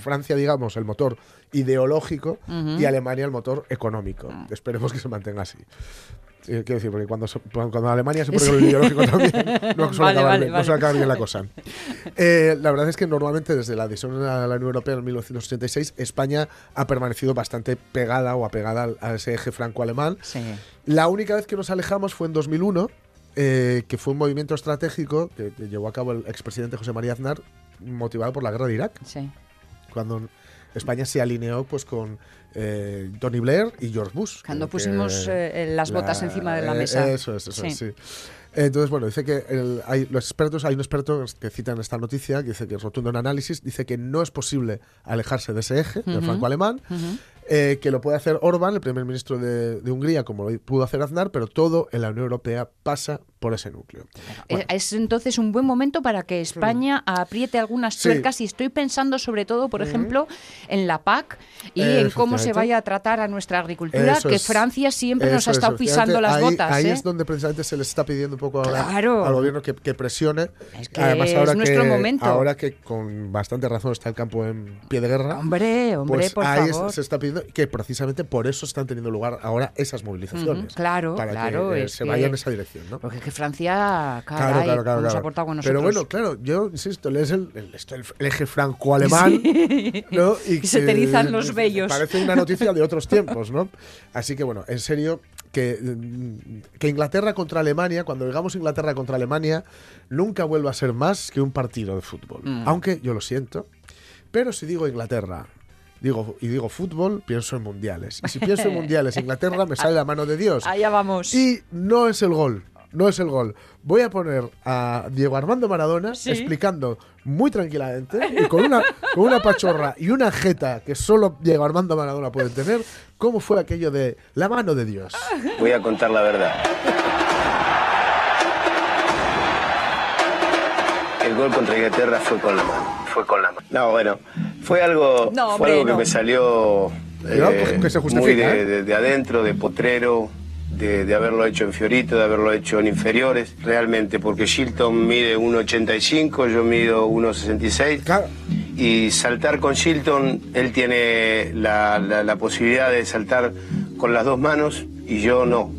[SPEAKER 2] Francia, digamos, el motor ideológico y Alemania el motor económico. Esperemos que se mantenga así. Sí, quiero decir, porque cuando, so- cuando Alemania se pone con el ideológico también, no suele,
[SPEAKER 1] Vale,
[SPEAKER 2] acabar,
[SPEAKER 1] vale,
[SPEAKER 2] bien, no
[SPEAKER 1] vale.
[SPEAKER 2] suele acabar bien la cosa. Eh, la verdad es que normalmente desde la adhesión a la Unión Europea en 1986, España ha permanecido bastante pegada o apegada a ese eje franco-alemán.
[SPEAKER 1] Sí.
[SPEAKER 2] La única vez que nos alejamos fue en 2001, eh, que fue un movimiento estratégico que, que llevó a cabo el expresidente José María Aznar, motivado por la guerra de Irak,
[SPEAKER 1] Sí.
[SPEAKER 2] cuando España se alineó pues con eh, Tony Blair y George Bush.
[SPEAKER 1] Cuando pusimos eh, las botas
[SPEAKER 2] la-
[SPEAKER 1] encima de la
[SPEAKER 2] eh,
[SPEAKER 1] mesa.
[SPEAKER 2] Eso es, eso es,
[SPEAKER 1] Sí.
[SPEAKER 2] Entonces, bueno, dice que el- hay, los expertos, hay un experto que cita en esta noticia, que dice que es rotundo en análisis, dice que no es posible alejarse de ese eje, del
[SPEAKER 1] Ujú.
[SPEAKER 2] franco-alemán, eh, que lo puede hacer Orbán, el primer ministro de, de Hungría, como lo pudo hacer Aznar, pero todo en la Unión Europea pasa por ese núcleo. Bueno,
[SPEAKER 1] Es entonces un buen momento para que España apriete algunas
[SPEAKER 2] Sí.
[SPEAKER 1] tuercas y estoy pensando sobre todo, por ejemplo, en la PAC y
[SPEAKER 2] Eh,
[SPEAKER 1] en cómo se vaya a tratar a nuestra agricultura,
[SPEAKER 2] Eso
[SPEAKER 1] que
[SPEAKER 2] es.
[SPEAKER 1] Francia siempre nos ha estado pisando las
[SPEAKER 2] ahí,
[SPEAKER 1] botas.
[SPEAKER 2] Ahí
[SPEAKER 1] ¿eh?
[SPEAKER 2] es donde precisamente se le está pidiendo un poco ahora
[SPEAKER 1] Claro.
[SPEAKER 2] al gobierno que, que presione.
[SPEAKER 1] Es que es nuestro
[SPEAKER 2] que,
[SPEAKER 1] momento.
[SPEAKER 2] Ahora que con bastante razón está el campo en pie de guerra.
[SPEAKER 1] Hombre, hombre,
[SPEAKER 2] pues
[SPEAKER 1] por
[SPEAKER 2] ahí
[SPEAKER 1] favor.
[SPEAKER 2] se está pidiendo que precisamente por eso están teniendo lugar ahora esas movilizaciones.
[SPEAKER 1] Claro,
[SPEAKER 2] para
[SPEAKER 1] claro,
[SPEAKER 2] que eh, se vaya en esa dirección, ¿no?
[SPEAKER 1] Porque Francia, caray,
[SPEAKER 2] Claro, claro, claro.
[SPEAKER 1] ha con nosotros.
[SPEAKER 2] Pero bueno, claro, yo insisto, es el, el- esto, el- el eje franco-alemán. ¿no?
[SPEAKER 1] Y se te erizan los vellos.
[SPEAKER 2] Parece una noticia de otros tiempos, ¿no? Así que bueno, en serio, que, mm, que Inglaterra contra Alemania, cuando digamos Inglaterra contra Alemania, nunca vuelva a ser más que un partido de fútbol.
[SPEAKER 1] Mm.
[SPEAKER 2] Aunque yo lo siento. Pero si digo Inglaterra. Digo, y digo fútbol, pienso en mundiales. Y si pienso en mundiales, Inglaterra me sale la mano de Dios.
[SPEAKER 1] Allá vamos.
[SPEAKER 2] Y no es el gol. No es el gol. Voy a poner a Diego Armando Maradona
[SPEAKER 1] Sí.
[SPEAKER 2] explicando muy tranquilamente y con una, con una pachorra y una jeta que solo Diego Armando Maradona puede tener, cómo fue aquello de la mano de Dios.
[SPEAKER 6] Voy a contar la verdad. El gol contra Inglaterra fue con la mano. Fue con la mano. No, bueno, fue algo,
[SPEAKER 1] No,
[SPEAKER 6] fue algo que
[SPEAKER 1] no.
[SPEAKER 6] me salió
[SPEAKER 2] Cuidado,
[SPEAKER 6] eh,
[SPEAKER 2] que se
[SPEAKER 6] muy de,
[SPEAKER 2] ¿eh?
[SPEAKER 6] de- de adentro, de potrero, de, de haberlo hecho en Fiorito, de haberlo hecho en inferiores, realmente, porque Shilton mide 1,85, yo mido 1,66.
[SPEAKER 2] Claro.
[SPEAKER 6] Y saltar con Shilton, él tiene la, la- la posibilidad de saltar con las dos manos y yo no.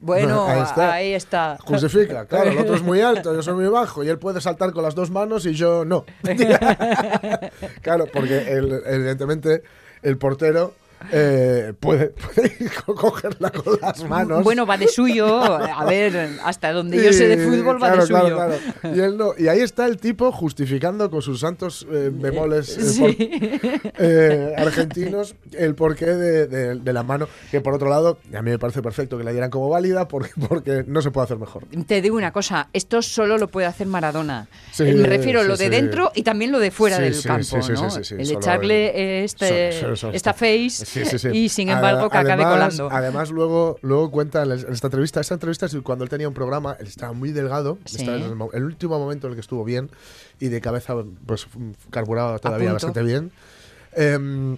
[SPEAKER 1] Bueno,
[SPEAKER 2] Ahí está.
[SPEAKER 1] ahí está.
[SPEAKER 2] Justifica, claro, el otro es muy alto, yo soy muy bajo y él puede saltar con las dos manos y yo no. claro, porque el- evidentemente el portero eh, puede, puede co- cogerla con las manos.
[SPEAKER 1] Bueno, va de suyo. A ver, hasta donde yo sé de
[SPEAKER 2] Sí,
[SPEAKER 1] fútbol va
[SPEAKER 2] claro,
[SPEAKER 1] de suyo.
[SPEAKER 2] claro, claro. Y, él no. y ahí está el tipo justificando con sus santos eh, bemoles eh,
[SPEAKER 1] Sí.
[SPEAKER 2] por- eh, argentinos el porqué de, de- de la mano, que por otro lado, a mí me parece perfecto que la dieran como válida porque, porque no se puede hacer mejor.
[SPEAKER 1] Te digo una cosa, esto solo lo puede hacer Maradona.
[SPEAKER 2] Sí,
[SPEAKER 1] Me refiero a lo
[SPEAKER 2] sí,
[SPEAKER 1] de
[SPEAKER 2] sí.
[SPEAKER 1] dentro y también lo de fuera
[SPEAKER 2] Sí,
[SPEAKER 1] del
[SPEAKER 2] sí,
[SPEAKER 1] campo,
[SPEAKER 2] sí, sí,
[SPEAKER 1] ¿no?
[SPEAKER 2] sí, sí, sí,
[SPEAKER 1] El echarle este, esta face
[SPEAKER 2] Sí, sí, sí.
[SPEAKER 1] y sin embargo que acabe
[SPEAKER 2] además-
[SPEAKER 1] colando.
[SPEAKER 2] Además, luego, luego cuenta en esta entrevista, esta entrevista es cuando él tenía un programa, él estaba muy delgado, estaba en el, el último momento en el que estuvo bien y de cabeza pues f- carburaba todavía bastante bien. Em,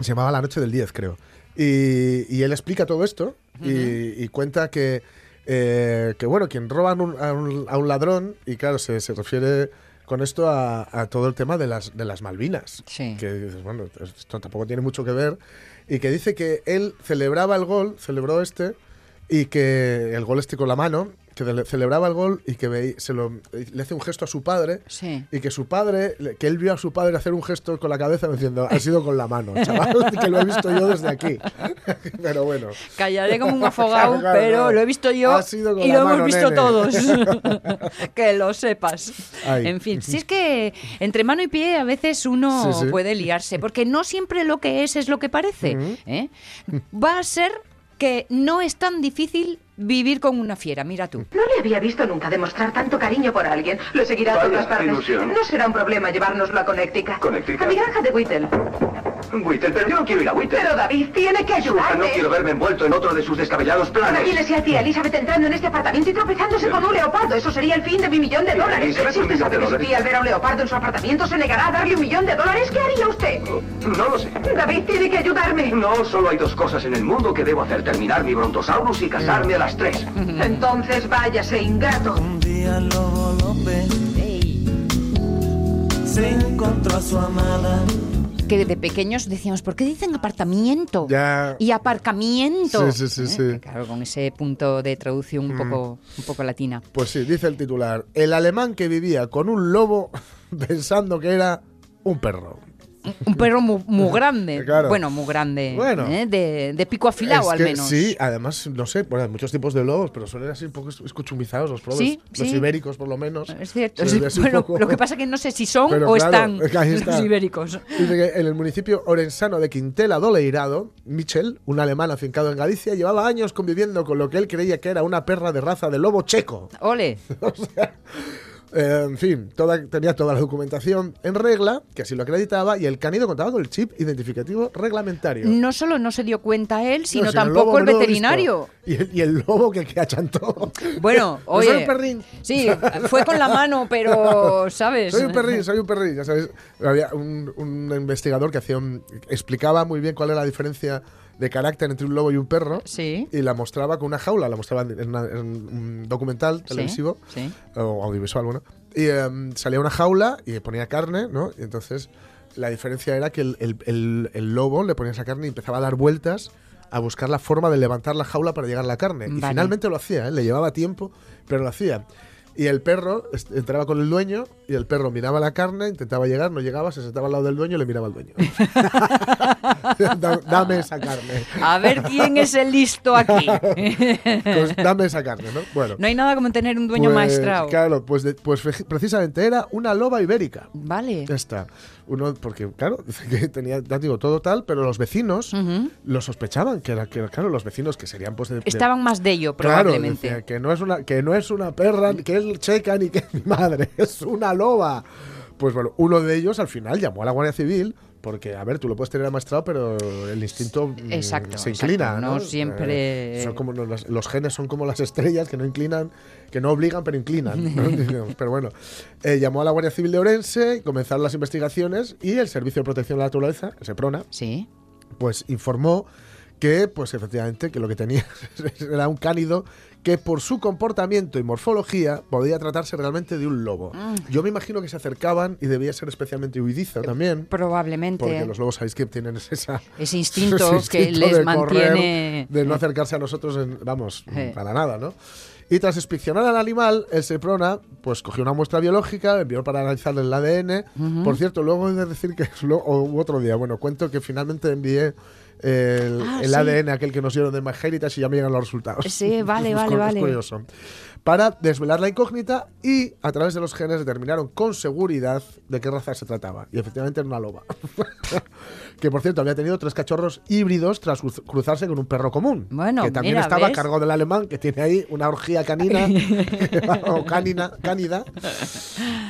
[SPEAKER 2] se llamaba La Noche del 10, creo. Y, y él explica todo esto y, y cuenta que, eh, que, bueno, quien roba a un, a un- a un ladrón, y claro, se, se refiere con esto a, a todo el tema de las, de las Malvinas.
[SPEAKER 1] Sí.
[SPEAKER 2] Que dices, bueno, esto tampoco tiene mucho que ver. Y que dice que él celebraba el gol, celebró este, y que el gol este con la mano, que le- celebraba el gol y que veí- se lo, le hace un gesto a su padre.
[SPEAKER 1] Sí.
[SPEAKER 2] Y que su padre, que él vio a su padre hacer un gesto con la cabeza diciendo, ha sido con la mano, chaval, que lo he visto yo desde aquí. Pero bueno.
[SPEAKER 1] Callaré como un afogado,
[SPEAKER 2] Claro,
[SPEAKER 1] pero
[SPEAKER 2] claro.
[SPEAKER 1] lo he visto yo y lo
[SPEAKER 2] mano,
[SPEAKER 1] hemos visto
[SPEAKER 2] nene.
[SPEAKER 1] todos. que lo sepas.
[SPEAKER 2] Ay.
[SPEAKER 1] En fin, si es que entre mano y pie a veces uno
[SPEAKER 2] Sí, sí.
[SPEAKER 1] puede liarse, porque no siempre lo que es es lo que parece. ¿eh? Va a ser que no es tan difícil vivir con una fiera, mira tú.
[SPEAKER 7] No le había visto nunca demostrar tanto cariño por alguien. Lo seguirá a
[SPEAKER 8] Vaya,
[SPEAKER 7] todas partes.
[SPEAKER 8] ilusión.
[SPEAKER 7] No será un problema llevárnoslo a Connecticut.
[SPEAKER 8] Connecticut.
[SPEAKER 7] A mi granja de Whittle.
[SPEAKER 8] Whittle, pero yo no quiero ir a Whittle.
[SPEAKER 7] Pero David tiene que
[SPEAKER 8] Susan, no
[SPEAKER 7] ayudarme.
[SPEAKER 8] quiero verme envuelto en otro de sus descabellados planes.
[SPEAKER 7] Imagínese a tía Elizabeth entrando en este apartamento y tropezándose con un leopardo. Eso sería el fin de mi millón de dólares.
[SPEAKER 8] Elizabeth,
[SPEAKER 7] Si usted sabe que su tía al ver a un leopardo en su apartamento se negará a darle un millón de dólares, ¿qué haría usted?
[SPEAKER 8] No lo sé.
[SPEAKER 7] David tiene que ayudarme.
[SPEAKER 8] No, solo hay dos cosas en el mundo que debo hacer. Terminar mi brontosaurus y casarme a las tres.
[SPEAKER 7] Entonces váyase, ingrato.
[SPEAKER 3] Un día lobo López se encontró a su amada.
[SPEAKER 1] Que de pequeños decíamos, ¿por qué dicen apartamiento?
[SPEAKER 2] Ya.
[SPEAKER 1] Y aparcamiento.
[SPEAKER 2] Sí, sí, sí,
[SPEAKER 1] ¿Eh?
[SPEAKER 2] Mm.
[SPEAKER 1] Claro, con ese punto de traducción un poco, un poco latina.
[SPEAKER 2] Pues sí, dice el titular. El alemán que vivía con un lobo pensando que era un perro.
[SPEAKER 1] Un perro muy, muy grande.
[SPEAKER 2] Claro.
[SPEAKER 1] Bueno, muy grande.
[SPEAKER 2] Bueno.
[SPEAKER 1] ¿eh? De, de pico afilado,
[SPEAKER 2] Es
[SPEAKER 1] al
[SPEAKER 2] que
[SPEAKER 1] menos.
[SPEAKER 2] Sí, además, no sé, bueno, hay muchos tipos de lobos, pero suelen así un poco es- escuchumizados los probes.
[SPEAKER 1] Sí,
[SPEAKER 2] los
[SPEAKER 1] sí.
[SPEAKER 2] ibéricos, por lo menos.
[SPEAKER 1] Es cierto. Sí. Bueno,
[SPEAKER 2] poco-
[SPEAKER 1] lo que pasa es que no sé si son
[SPEAKER 2] Pero
[SPEAKER 1] o
[SPEAKER 2] claro,
[SPEAKER 1] están los
[SPEAKER 2] está.
[SPEAKER 1] ibéricos.
[SPEAKER 2] Dice que en el municipio orensano de Quintela do Leirado, Michel, un alemán afincado en Galicia, llevaba años conviviendo con lo que él creía que era una perra de raza de lobo checo.
[SPEAKER 1] Ole.
[SPEAKER 2] O sea, eh, en fin, toda, tenía toda la documentación en regla, que así lo acreditaba, y el canido contaba con el chip identificativo reglamentario.
[SPEAKER 1] No solo no se dio cuenta él, sino
[SPEAKER 2] No, si el
[SPEAKER 1] tampoco
[SPEAKER 2] lobo
[SPEAKER 1] el veterinario.
[SPEAKER 2] Y el, y el lobo que, que achantó.
[SPEAKER 1] Bueno,
[SPEAKER 2] Pues soy
[SPEAKER 1] oye.
[SPEAKER 2] un perrín.
[SPEAKER 1] Sí, fue con la mano, pero, ¿sabes?
[SPEAKER 2] Soy un perrín, soy un perrín, ya sabes. Había un, un investigador que hacía un- explicaba muy bien cuál era la diferencia de carácter entre un lobo y un perro.
[SPEAKER 1] Sí.
[SPEAKER 2] Y la mostraba con una jaula, la mostraba en, en una- en un documental televisivo
[SPEAKER 1] sí.
[SPEAKER 2] o audiovisual, bueno. Y em, salía una jaula y ponía carne, ¿no? Y entonces la diferencia era que el, el- el- el lobo le ponía esa carne y empezaba a dar vueltas a buscar la forma de levantar la jaula para llegar a la carne. Y finalmente lo hacía, ¿eh? le llevaba tiempo, pero lo hacía. Y el perro entraba con el dueño y el perro miraba la carne, intentaba llegar, no llegaba, se sentaba al lado del dueño y le miraba al dueño. Da- Dame esa carne.
[SPEAKER 1] A ver quién es el listo aquí.
[SPEAKER 2] Pues dame esa carne, ¿no? Bueno.
[SPEAKER 1] No hay nada como tener un dueño
[SPEAKER 2] Pues,
[SPEAKER 1] maestrado.
[SPEAKER 2] Claro, pues, de- pues precisamente era una loba ibérica.
[SPEAKER 1] Vale.
[SPEAKER 2] Está. Uno, porque, claro, que tenía, ya digo, todo tal, pero los vecinos lo sospechaban, que era, que, claro, los vecinos que serían pues de,
[SPEAKER 1] Estaban más de ello,
[SPEAKER 2] Claro,
[SPEAKER 1] probablemente.
[SPEAKER 2] decía que no es una, que no es una perra, que es checa ni que es mi madre, es una loba. Pues bueno, uno de ellos al final llamó a la Guardia Civil, porque, a ver, tú lo puedes tener amaestrado, pero el instinto mm,
[SPEAKER 1] Exacto,
[SPEAKER 2] se
[SPEAKER 1] exacto,
[SPEAKER 2] inclina.
[SPEAKER 1] no
[SPEAKER 2] ¿no?
[SPEAKER 1] siempre-
[SPEAKER 2] Eh, son como los, los genes son como las estrellas que no inclinan, que no obligan, pero inclinan. pero bueno, eh, llamó a la Guardia Civil de Orense, y comenzaron las investigaciones y el Servicio de Protección de la Naturaleza, el SEPRONA,
[SPEAKER 1] Sí.
[SPEAKER 2] pues informó que, pues efectivamente, que lo que tenía era un cánido que por su comportamiento y morfología podía tratarse realmente de un lobo.
[SPEAKER 1] Mm.
[SPEAKER 2] Yo me imagino que se acercaban y debía ser especialmente huidizo también.
[SPEAKER 1] Probablemente.
[SPEAKER 2] Porque los lobos sabéis que tienen esa,
[SPEAKER 1] Ese instinto
[SPEAKER 2] ese
[SPEAKER 1] que les
[SPEAKER 2] de
[SPEAKER 1] mantiene-
[SPEAKER 2] correr, de no acercarse a nosotros, en- vamos,
[SPEAKER 1] Eh.
[SPEAKER 2] para nada, ¿no? Y tras inspeccionar al animal, el Seprona pues cogió una muestra biológica, envió para analizar el ADN.
[SPEAKER 1] Ujú.
[SPEAKER 2] Por cierto, luego he de decir que lo- o otro día, bueno, cuento que finalmente envié el,
[SPEAKER 1] Ah,
[SPEAKER 2] el
[SPEAKER 1] sí.
[SPEAKER 2] ADN aquel que nos dieron de MyHeritage y ya me llegan los resultados.
[SPEAKER 1] Sí, vale, vale,
[SPEAKER 2] cu- es
[SPEAKER 1] vale.
[SPEAKER 2] curioso. Para desvelar la incógnita y a través de los genes determinaron con seguridad de qué raza se trataba. Y efectivamente era una loba. que por cierto había tenido tres cachorros híbridos tras cruz- cruzarse con un perro común.
[SPEAKER 1] Bueno,
[SPEAKER 2] que también
[SPEAKER 1] mira,
[SPEAKER 2] estaba a
[SPEAKER 1] ¿ves?
[SPEAKER 2] cargo del alemán, que tiene ahí una orgía canina o canina, cánida.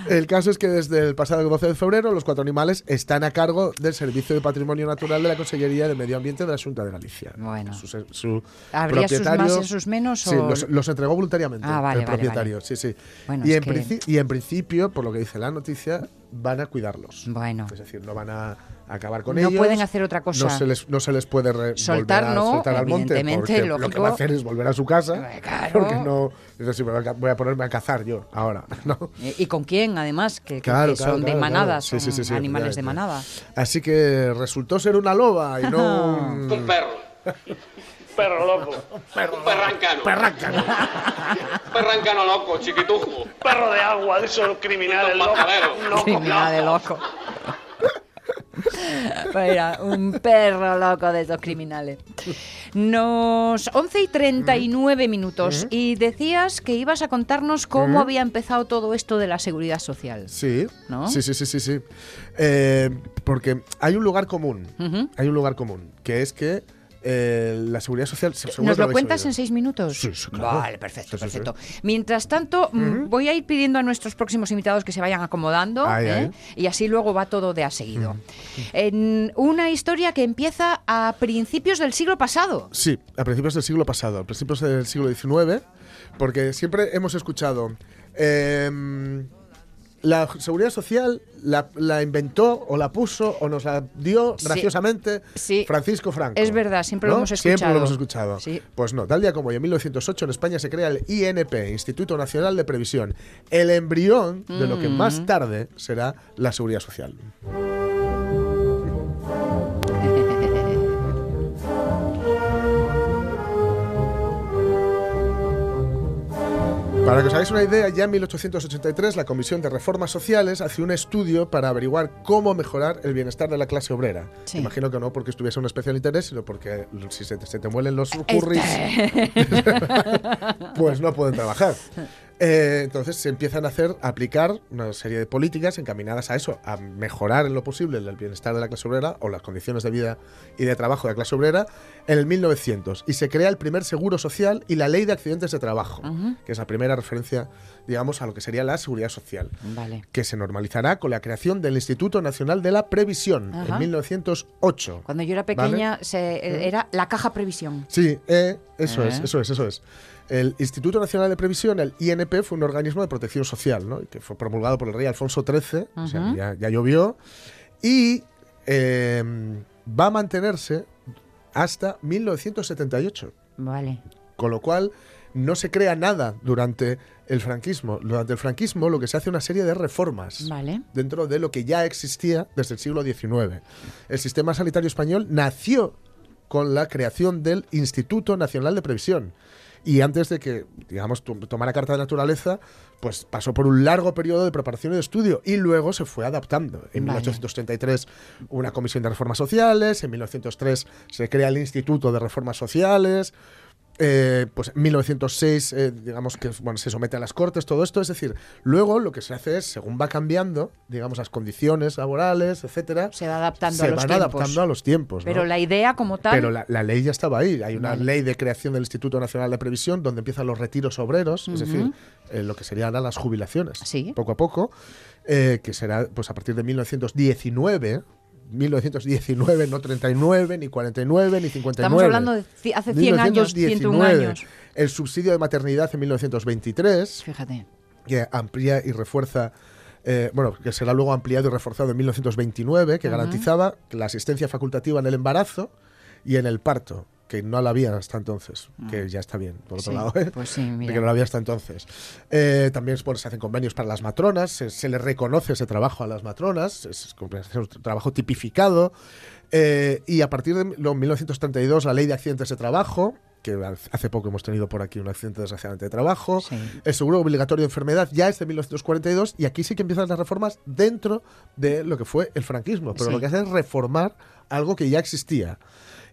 [SPEAKER 2] El caso es que desde el pasado 12 de febrero los cuatro animales están a cargo del Servicio de Patrimonio Natural de la Consellería de Medio Ambiente de la Junta de Galicia.
[SPEAKER 1] Bueno.
[SPEAKER 2] Su, su
[SPEAKER 1] ¿Habría sus más y sus menos?
[SPEAKER 2] Sí,
[SPEAKER 1] o-
[SPEAKER 2] los, los entregó voluntariamente
[SPEAKER 1] Ah, vale,
[SPEAKER 2] el
[SPEAKER 1] vale,
[SPEAKER 2] propietario,
[SPEAKER 1] vale.
[SPEAKER 2] sí, sí.
[SPEAKER 1] Bueno,
[SPEAKER 2] y, en
[SPEAKER 1] que-
[SPEAKER 2] princi- y en principio, por lo que dice la noticia, van a cuidarlos.
[SPEAKER 1] Bueno.
[SPEAKER 2] Es decir, no van a acabar con
[SPEAKER 1] No
[SPEAKER 2] ellos.
[SPEAKER 1] pueden hacer otra cosa.
[SPEAKER 2] No se les, no se les puede
[SPEAKER 1] Soltar,
[SPEAKER 2] a
[SPEAKER 1] no,
[SPEAKER 2] soltar al monte. Lo que va a hacer es volver a su casa.
[SPEAKER 1] claro.
[SPEAKER 2] Porque no. Es decir, voy a- ponerme a cazar yo ahora. ¿no?
[SPEAKER 1] Eh, ¿Y con quién, además? Que,
[SPEAKER 2] Claro,
[SPEAKER 1] que
[SPEAKER 2] claro,
[SPEAKER 1] son de manadas,
[SPEAKER 2] claro. Sí,
[SPEAKER 1] son
[SPEAKER 2] sí, sí, sí,
[SPEAKER 1] animales de manada.
[SPEAKER 2] Así que resultó ser una loba y no un.
[SPEAKER 9] Un perro.
[SPEAKER 10] Perro loco.
[SPEAKER 9] Un perrancano.
[SPEAKER 2] Perrancano.
[SPEAKER 9] Perrancano loco, chiquitujo.
[SPEAKER 10] Perro de agua, de esos criminales locos. Loco,
[SPEAKER 1] Criminal de loco. Mira, un perro loco de esos criminales. Nos 11 y 39 minutos y decías que ibas a contarnos cómo había empezado todo esto de la seguridad social.
[SPEAKER 2] Sí,
[SPEAKER 1] ¿No?
[SPEAKER 2] sí, sí, sí, sí, sí. Eh, porque hay un lugar común, hay un lugar común, que es que eh, la seguridad social...
[SPEAKER 1] ¿Nos lo cuentas
[SPEAKER 2] oído.
[SPEAKER 1] en seis minutos?
[SPEAKER 2] Sí, sí, claro.
[SPEAKER 1] Vale, perfecto,
[SPEAKER 2] Sí, sí, sí.
[SPEAKER 1] perfecto. Mientras tanto, mm, voy a ir pidiendo a nuestros próximos invitados que se vayan acomodando
[SPEAKER 2] Ay,
[SPEAKER 1] ¿eh?
[SPEAKER 2] ay.
[SPEAKER 1] y así luego va todo de a seguido. En una historia que empieza a principios del siglo pasado.
[SPEAKER 2] Sí, a principios del siglo pasado, a principios del siglo XIX, porque siempre hemos escuchado... em, la seguridad social la, la inventó o la puso o nos la dio graciosamente
[SPEAKER 1] Sí.
[SPEAKER 2] Francisco Franco.
[SPEAKER 1] Es verdad, siempre lo hemos
[SPEAKER 2] Siempre
[SPEAKER 1] escuchado.
[SPEAKER 2] lo hemos escuchado.
[SPEAKER 1] Sí.
[SPEAKER 2] Pues no, tal día como hoy, en 1908 en España se crea el INP, Instituto Nacional de Previsión, el embrión de lo que
[SPEAKER 1] Mm.
[SPEAKER 2] más tarde será la seguridad social. Para que os hagáis una idea, ya en 1883 la Comisión de Reformas Sociales hace un estudio para averiguar cómo mejorar el bienestar de la clase obrera.
[SPEAKER 1] Sí.
[SPEAKER 2] Imagino que no porque estuviese un especial interés, sino porque si se te, se te muelen los
[SPEAKER 1] Este.
[SPEAKER 2] curris, pues no pueden trabajar. Eh, entonces se empiezan a hacer, a aplicar una serie de políticas encaminadas a eso, a mejorar en lo posible el bienestar de la clase obrera o las condiciones de vida y de trabajo de la clase obrera en el 1900. Y se crea el primer seguro social y la ley de accidentes de trabajo, que es la primera referencia, digamos, a lo que sería la seguridad social
[SPEAKER 1] Vale.
[SPEAKER 2] que se normalizará con la creación del Instituto Nacional de la Previsión
[SPEAKER 1] Ajá.
[SPEAKER 2] en 1908.
[SPEAKER 1] Cuando yo era
[SPEAKER 2] ¿Vale?
[SPEAKER 1] pequeña se- eh, era la caja previsión.
[SPEAKER 2] Sí, eh, eso es, eso es, eso es. El Instituto Nacional de Previsión, el INP, fue un organismo de protección social, ¿no? Que fue promulgado por el rey Alfonso XIII, o sea, ya, ya llovió, y eh, va a mantenerse hasta 1978.
[SPEAKER 1] Vale.
[SPEAKER 2] Con lo cual, no se crea nada durante el franquismo. Durante el franquismo lo que se hace es una serie de reformas
[SPEAKER 1] Vale.
[SPEAKER 2] dentro de lo que ya existía desde el siglo XIX. El sistema sanitario español nació con la creación del Instituto Nacional de Previsión. Y antes de que, digamos, to- tomara carta de naturaleza, pues pasó por un largo periodo de preparación y de estudio y luego se fue adaptando. En
[SPEAKER 1] Vale.
[SPEAKER 2] 1833 una comisión de reformas sociales, en 1903 se crea el Instituto de Reformas Sociales, eh, pues en 1906, eh, digamos que bueno, se somete a las cortes, todo esto. Es decir, luego lo que se hace es, según va cambiando, digamos, las condiciones laborales, etcétera,
[SPEAKER 1] Se va adaptando
[SPEAKER 2] se
[SPEAKER 1] a los
[SPEAKER 2] van adaptando a los tiempos. ¿no?
[SPEAKER 1] Pero la idea como tal.
[SPEAKER 2] Pero la, la ley ya estaba ahí. Hay una
[SPEAKER 1] Vale.
[SPEAKER 2] ley de creación del Instituto Nacional de Previsión donde empiezan los retiros obreros, es decir, eh, lo que serían las jubilaciones.
[SPEAKER 1] Sí.
[SPEAKER 2] Poco a poco, que será pues a partir de 1919. 1919, no 39, ni 49, ni 59.
[SPEAKER 1] Estamos hablando de hace 100 años, 101 años.
[SPEAKER 2] El subsidio de maternidad en 1923
[SPEAKER 1] Fíjate.
[SPEAKER 2] que amplía y refuerza, eh, bueno, que será luego ampliado y reforzado en 1929, que
[SPEAKER 1] Ujú.
[SPEAKER 2] garantizaba la asistencia facultativa en el embarazo y en el parto, que no la había hasta entonces, que ya está bien, por otro
[SPEAKER 1] Sí,
[SPEAKER 2] lado, ¿eh?
[SPEAKER 1] pues sí, mira.
[SPEAKER 2] que no la había hasta entonces. Eh, también bueno, se hacen convenios para las matronas, se, se les reconoce ese trabajo a las matronas, es, es un trabajo tipificado, eh, y a partir de lo- 1932 la ley de accidentes de trabajo, que hace poco hemos tenido por aquí un accidente desgraciadamente de trabajo, el seguro obligatorio de enfermedad ya es de 1942 y aquí sí que empiezan las reformas dentro de lo que fue el franquismo, pero
[SPEAKER 1] Sí.
[SPEAKER 2] lo que hace es reformar algo que ya existía.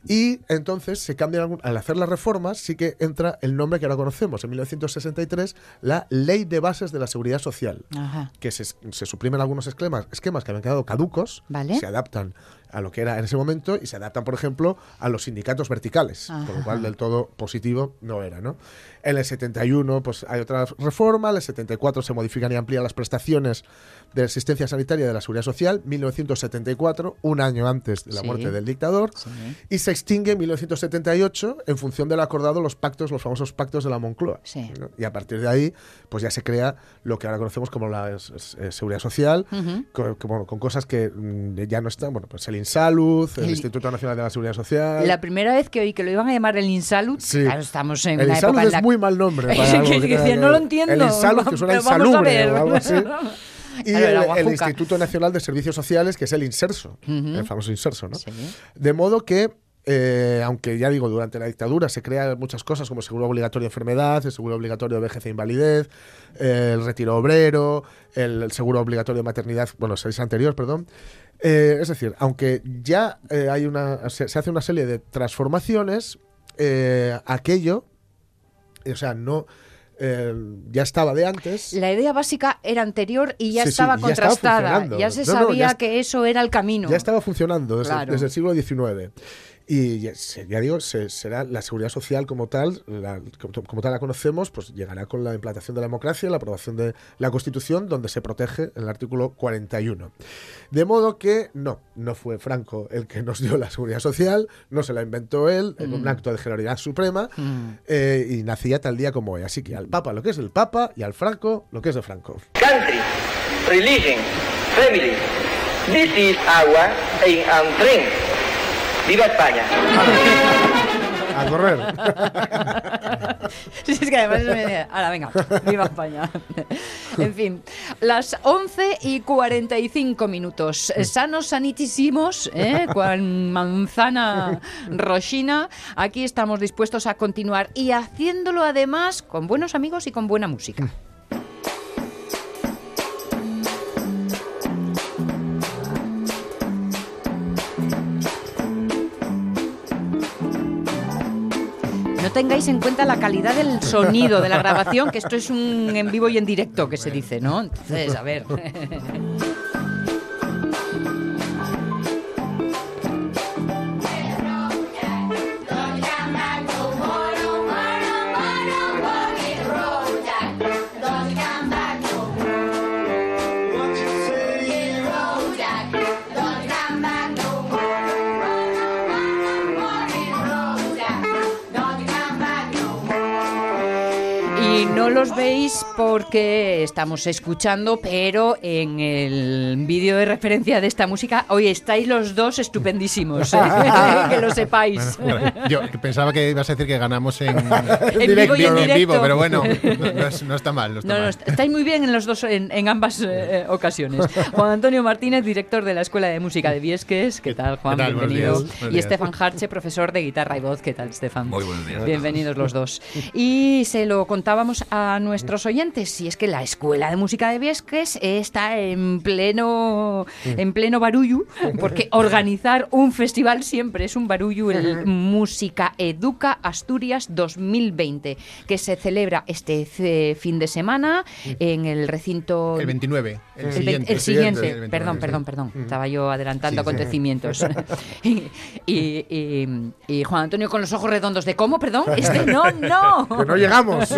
[SPEAKER 2] Y entonces se cambian, al hacer las reformas, sí que entra el nombre que ahora conocemos, en 1963, la Ley de Bases de la Seguridad Social,
[SPEAKER 1] Ajá.
[SPEAKER 2] que se, se suprimen algunos esquemas, esquemas que habían quedado caducos,
[SPEAKER 1] Vale.
[SPEAKER 2] se adaptan a lo que era en ese momento y se adaptan, por ejemplo, a los sindicatos verticales, con lo cual
[SPEAKER 1] Ajá.
[SPEAKER 2] del todo positivo no era, ¿no? En el 71 pues hay otra reforma, en el 74 se modifican y amplían las prestaciones de asistencia sanitaria de la Seguridad Social, 1974, un año antes de la
[SPEAKER 1] Sí.
[SPEAKER 2] muerte del dictador,
[SPEAKER 1] Sí.
[SPEAKER 2] y se extingue en 1978 en función de lo acordado los pactos, los famosos pactos de la Moncloa.
[SPEAKER 1] Sí.
[SPEAKER 2] ¿no? Y a partir de ahí, pues ya se crea lo que ahora conocemos como la eh, seguridad social,
[SPEAKER 1] Ujú.
[SPEAKER 2] con, con- bueno, con cosas que mm, ya no están, bueno, pues el Insalud, el,
[SPEAKER 1] El-
[SPEAKER 2] Instituto Nacional de la Seguridad Social.
[SPEAKER 1] La primera vez que oí que lo iban a llamar el Insalud,
[SPEAKER 2] Sí.
[SPEAKER 1] claro, estamos en
[SPEAKER 2] el
[SPEAKER 1] una
[SPEAKER 2] Insalud
[SPEAKER 1] época en
[SPEAKER 2] es
[SPEAKER 1] la
[SPEAKER 2] muy mal nombre. Para algo
[SPEAKER 1] que decía,
[SPEAKER 2] que
[SPEAKER 1] no lo entiendo.
[SPEAKER 2] El Insalud, que suena insalubre o algo así. Y
[SPEAKER 1] Claro,
[SPEAKER 2] el. Instituto Nacional de Servicios Sociales, que es el Inserso, el famoso Inserso, ¿no?
[SPEAKER 1] Sí.
[SPEAKER 2] De modo que, eh, aunque ya digo, durante la dictadura se crean muchas cosas como el seguro obligatorio de enfermedad, el seguro obligatorio de vejez e invalidez, eh, el retiro obrero, el, el seguro obligatorio de maternidad, bueno, seis anterior, perdón. Eh, es decir, aunque ya eh, hay una, se, se hace una serie de transformaciones, eh, aquello, o sea, no, eh, ya estaba de antes.
[SPEAKER 1] La idea básica era anterior y ya
[SPEAKER 2] Sí, sí,
[SPEAKER 1] estaba
[SPEAKER 2] ya
[SPEAKER 1] contrastada. ya se
[SPEAKER 2] No, no,
[SPEAKER 1] sabía
[SPEAKER 2] ya
[SPEAKER 1] que eso era el camino.
[SPEAKER 2] Ya estaba funcionando desde,
[SPEAKER 1] Claro.
[SPEAKER 2] desde el siglo XIX. Y ya, se- ya digo, se- será la seguridad social como tal, la- como, como tal la conocemos, pues llegará con la implantación de la democracia, la aprobación de la Constitución, donde se protege el artículo 41. De modo que no, no fue Franco el que nos dio la seguridad social, no se la inventó él en un
[SPEAKER 1] Mm.
[SPEAKER 2] acto de generalidad suprema,
[SPEAKER 1] Mm.
[SPEAKER 2] eh, y nacía tal día como hoy. Así que al Papa lo que es del Papa y al Franco lo que es de Franco.
[SPEAKER 11] country, religion, family. This is our aim and dream. ¡Viva España!
[SPEAKER 2] A correr.
[SPEAKER 1] Sí, es que además me Ahora, venga, viva España. En fin, las 11 y 45 minutos. Sanos, sanitísimos, ¿eh? con manzana rochina. Aquí estamos dispuestos a continuar y haciéndolo además con buenos amigos y con buena música. Tengáis en cuenta la calidad del sonido de la grabación, que esto es un en vivo y en directo que se dice, ¿no? Entonces, a ver. los veis porque estamos escuchando, pero en el vídeo de referencia de esta música, hoy estáis los dos estupendísimos, ¿eh? que lo sepáis.
[SPEAKER 12] Bueno, yo pensaba que ibas a decir que ganamos en,
[SPEAKER 1] En vivo y en
[SPEAKER 12] en vivo, pero bueno, no, no es- no está mal. No está
[SPEAKER 1] No,
[SPEAKER 12] mal.
[SPEAKER 1] est- estáis muy bien en los dos, en, en ambas eh, ocasiones. Juan Antonio Martínez, director de la Escuela de Música de Viesques. ¿Qué tal, Juan?
[SPEAKER 12] qué tal?
[SPEAKER 1] Bienvenido.
[SPEAKER 12] días,
[SPEAKER 1] Y. Estefan Harche, profesor de guitarra y voz. ¿Qué tal, Estefan?
[SPEAKER 13] Muy buenos días.
[SPEAKER 1] Bienvenidos los dos. Y se lo contábamos a nuestros oyentes, y es que la Escuela de Música de Viesques está en pleno, en pleno barullo, porque organizar un festival siempre es un barullo, el Música Educa Asturias 2020, que se celebra este eh, fin de semana en el recinto...
[SPEAKER 12] El 29, el
[SPEAKER 1] El,
[SPEAKER 12] siguiente.
[SPEAKER 1] el siguiente,
[SPEAKER 12] El 29,
[SPEAKER 1] perdón, perdón, perdón. Estaba yo adelantando
[SPEAKER 12] Sí, sí.
[SPEAKER 1] acontecimientos. y, y- y- y Juan Antonio con los ojos redondos de cómo, perdón, este no, no.
[SPEAKER 2] Que no llegamos.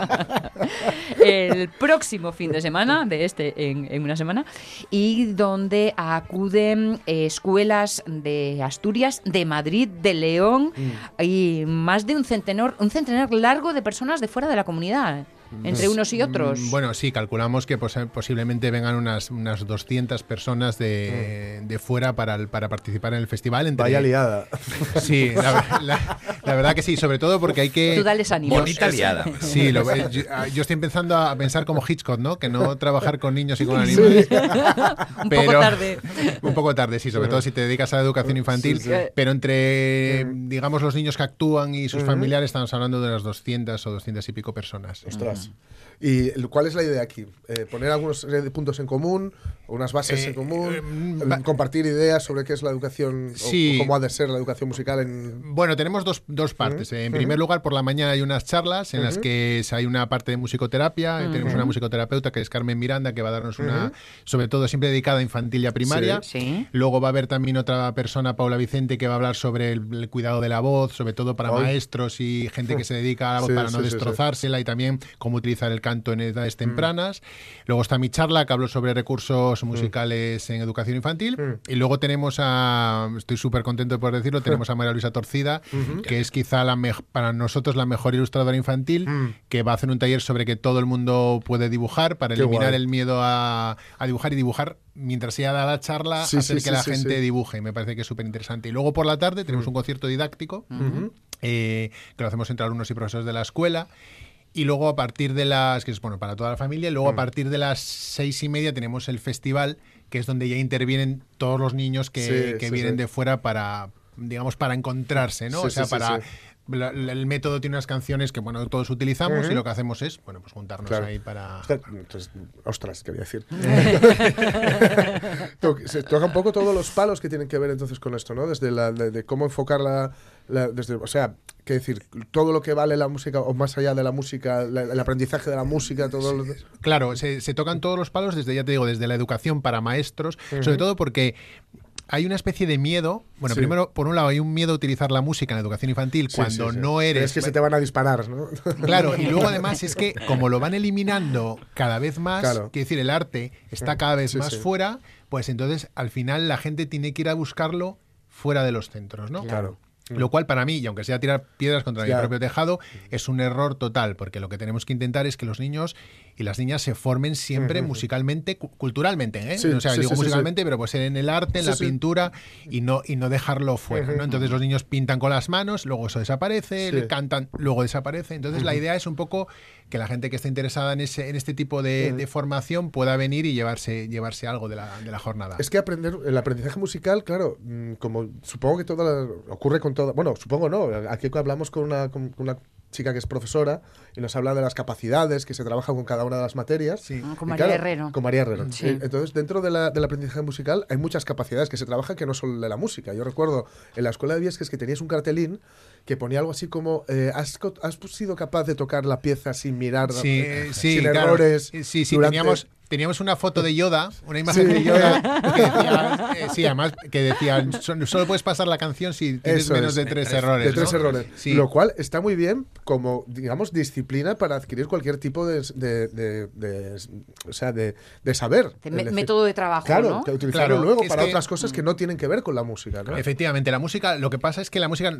[SPEAKER 1] el próximo fin de semana, de este en, en una semana, y donde acuden eh, escuelas de Asturias, de Madrid, de León y más de un centenar, un centenar largo de personas de fuera de la comunidad, entre unos y otros.
[SPEAKER 12] Mm, Bueno, sí, calculamos que pos- posiblemente vengan unas, unas 200 personas de, de fuera para, el- para participar en el festival. entre-
[SPEAKER 2] Vaya liada.
[SPEAKER 12] Sí, la, la- la verdad que sí, sobre todo porque hay que...
[SPEAKER 1] Tú dales ánimo.
[SPEAKER 13] Bonita liada.
[SPEAKER 12] Sí, lo- eh, yo, ah, yo estoy empezando a pensar como Hitchcock, ¿no? Que no trabajar con niños y con animales.
[SPEAKER 1] un poco
[SPEAKER 12] pero-
[SPEAKER 1] tarde.
[SPEAKER 12] Un poco tarde, sí, sobre todo si te dedicas a la educación infantil.
[SPEAKER 1] Sí, sí.
[SPEAKER 12] Pero entre, digamos, los niños que actúan y sus familiares, estamos hablando de las 200 o 200 y pico personas.
[SPEAKER 2] Ostras. Yeah. ¿Y cuál es la idea aquí? Eh, ¿Poner algunos puntos en común? ¿Unas bases
[SPEAKER 12] Eh,
[SPEAKER 2] en común?
[SPEAKER 12] eh,
[SPEAKER 2] el- ¿Compartir ideas sobre qué es la educación?
[SPEAKER 12] Sí.
[SPEAKER 2] O, cómo ha de ser la educación musical en.
[SPEAKER 12] Bueno, tenemos dos, dos partes. En primer lugar, por la mañana hay unas charlas en las que hay una parte de musicoterapia. y Tenemos una musicoterapeuta que es Carmen Miranda, que va a darnos una, sobre todo siempre dedicada a infantil y a primaria.
[SPEAKER 1] Sí.
[SPEAKER 12] Luego va a haber también otra persona, Paula Vicente, que va a hablar sobre el, el cuidado de la voz, sobre todo para
[SPEAKER 2] Ay.
[SPEAKER 12] maestros y gente que se dedica a la voz
[SPEAKER 2] Sí,
[SPEAKER 12] para no
[SPEAKER 2] sí, sí, sí.
[SPEAKER 12] destrozársela y también cómo utilizar el canto en edades tempranas. Luego está mi charla, que hablo sobre recursos musicales en educación infantil. Y luego tenemos a, estoy súper contento de poder decirlo, tenemos a María Luisa Torcida, que es quizá la para nosotros la mejor ilustradora infantil, que va a hacer un taller sobre que todo el mundo puede dibujar para
[SPEAKER 2] Qué
[SPEAKER 12] eliminar
[SPEAKER 2] guay.
[SPEAKER 12] el miedo a, a dibujar y dibujar mientras ella da la charla,
[SPEAKER 2] Sí,
[SPEAKER 12] hacer
[SPEAKER 2] sí,
[SPEAKER 12] que
[SPEAKER 2] sí,
[SPEAKER 12] la gente dibuje. Me parece que es súper interesante. Y luego por la tarde tenemos un concierto didáctico eh, que lo hacemos entre alumnos y profesores de la escuela. Y luego a partir de las, que es bueno para toda la familia, y luego
[SPEAKER 2] Mm.
[SPEAKER 12] a partir de las seis y media tenemos el festival, que es donde ya intervienen todos los niños que,
[SPEAKER 2] Sí,
[SPEAKER 12] que
[SPEAKER 2] sí,
[SPEAKER 12] vienen
[SPEAKER 2] sí.
[SPEAKER 12] de fuera para, digamos, para encontrarse, ¿no? O sea, para...
[SPEAKER 2] sí.
[SPEAKER 12] la- la- el método tiene unas canciones que bueno todos utilizamos y lo que hacemos es bueno pues juntarnos
[SPEAKER 2] Claro.
[SPEAKER 12] ahí para
[SPEAKER 2] Ostras, entonces, ostras, quería decir. Se toca un poco todos los palos que tienen que ver entonces con esto, ¿no? Desde la, de, de cómo enfocar la, la- desde, o sea, que decir, todo lo que vale la música o más allá de la música, la- el aprendizaje de la música, todo lo
[SPEAKER 12] Claro, se, se tocan todos los palos desde, ya te digo, desde la educación para maestros, sobre todo porque hay una especie de miedo. Bueno,
[SPEAKER 2] Sí.
[SPEAKER 12] primero, por un lado, hay un miedo a utilizar la música en la educación infantil
[SPEAKER 2] Sí,
[SPEAKER 12] cuando
[SPEAKER 2] sí, sí.
[SPEAKER 12] no eres.
[SPEAKER 2] Es que se te van a disparar, ¿no?
[SPEAKER 12] Claro, y luego además es que como lo van eliminando cada vez más,
[SPEAKER 2] Claro.
[SPEAKER 12] quiero decir, el arte está cada vez
[SPEAKER 2] Sí,
[SPEAKER 12] más
[SPEAKER 2] sí.
[SPEAKER 12] fuera, pues entonces al final la gente tiene que ir a buscarlo fuera de los centros, ¿no?
[SPEAKER 2] Claro.
[SPEAKER 12] Lo cual para mí, y aunque sea tirar piedras contra mi propio tejado, es un error total, porque lo que tenemos que intentar es que los niños y las niñas se formen siempre musicalmente, cu- culturalmente, ¿eh?
[SPEAKER 2] Sí,
[SPEAKER 12] o sea,
[SPEAKER 2] sí,
[SPEAKER 12] digo
[SPEAKER 2] sí,
[SPEAKER 12] musicalmente, pero pues en el arte, en la pintura y no, y no dejarlo fuera. Entonces los niños pintan con las manos, luego eso desaparece, le cantan, luego desaparece. Entonces la idea es un poco que la gente que esté interesada en, ese, en este tipo de, de formación pueda venir y llevarse, llevarse algo de la, de la jornada.
[SPEAKER 2] Es que aprender el aprendizaje musical, claro, mm, como supongo que toda la- ocurre con toda, bueno, supongo no, aquí hablamos con una, con una chica que es profesora y nos habla de las capacidades que se trabajan con cada una de las materias.
[SPEAKER 1] Ah, con María Herrero.
[SPEAKER 2] Con María Herrero.
[SPEAKER 1] Sí.
[SPEAKER 2] Entonces, dentro de la- del aprendizaje musical hay muchas capacidades que se trabajan que no son de la música. Yo recuerdo en la escuela de Viesques que tenías un cartelín que ponía algo así como eh, ¿has, has sido capaz de tocar la pieza sin mirar,
[SPEAKER 12] Sí,
[SPEAKER 2] eh,
[SPEAKER 12] sí,
[SPEAKER 2] sin
[SPEAKER 12] claro.
[SPEAKER 2] errores?
[SPEAKER 12] Sí, sí,
[SPEAKER 2] durante-
[SPEAKER 12] teníamos, teníamos una foto de Yoda, una imagen
[SPEAKER 2] Sí.
[SPEAKER 12] de Yoda, que decía, eh, sí, además, que decía, "So- solo puedes pasar la canción si tienes
[SPEAKER 2] Eso
[SPEAKER 12] menos
[SPEAKER 2] es.
[SPEAKER 12] de tres errores.
[SPEAKER 2] De tres
[SPEAKER 12] ¿no?
[SPEAKER 2] errores.
[SPEAKER 12] Sí.
[SPEAKER 2] Lo cual está muy bien como, digamos, disciplina para adquirir cualquier tipo de, de, de- de- o sea, de, de saber.
[SPEAKER 1] Me- método de trabajo,
[SPEAKER 2] Claro,
[SPEAKER 1] ¿no?
[SPEAKER 2] que utilizarlo
[SPEAKER 12] Claro,
[SPEAKER 2] luego para
[SPEAKER 12] que-
[SPEAKER 2] otras cosas que no tienen que ver con la música, ¿no?
[SPEAKER 12] Efectivamente, la música, lo que pasa es que la música,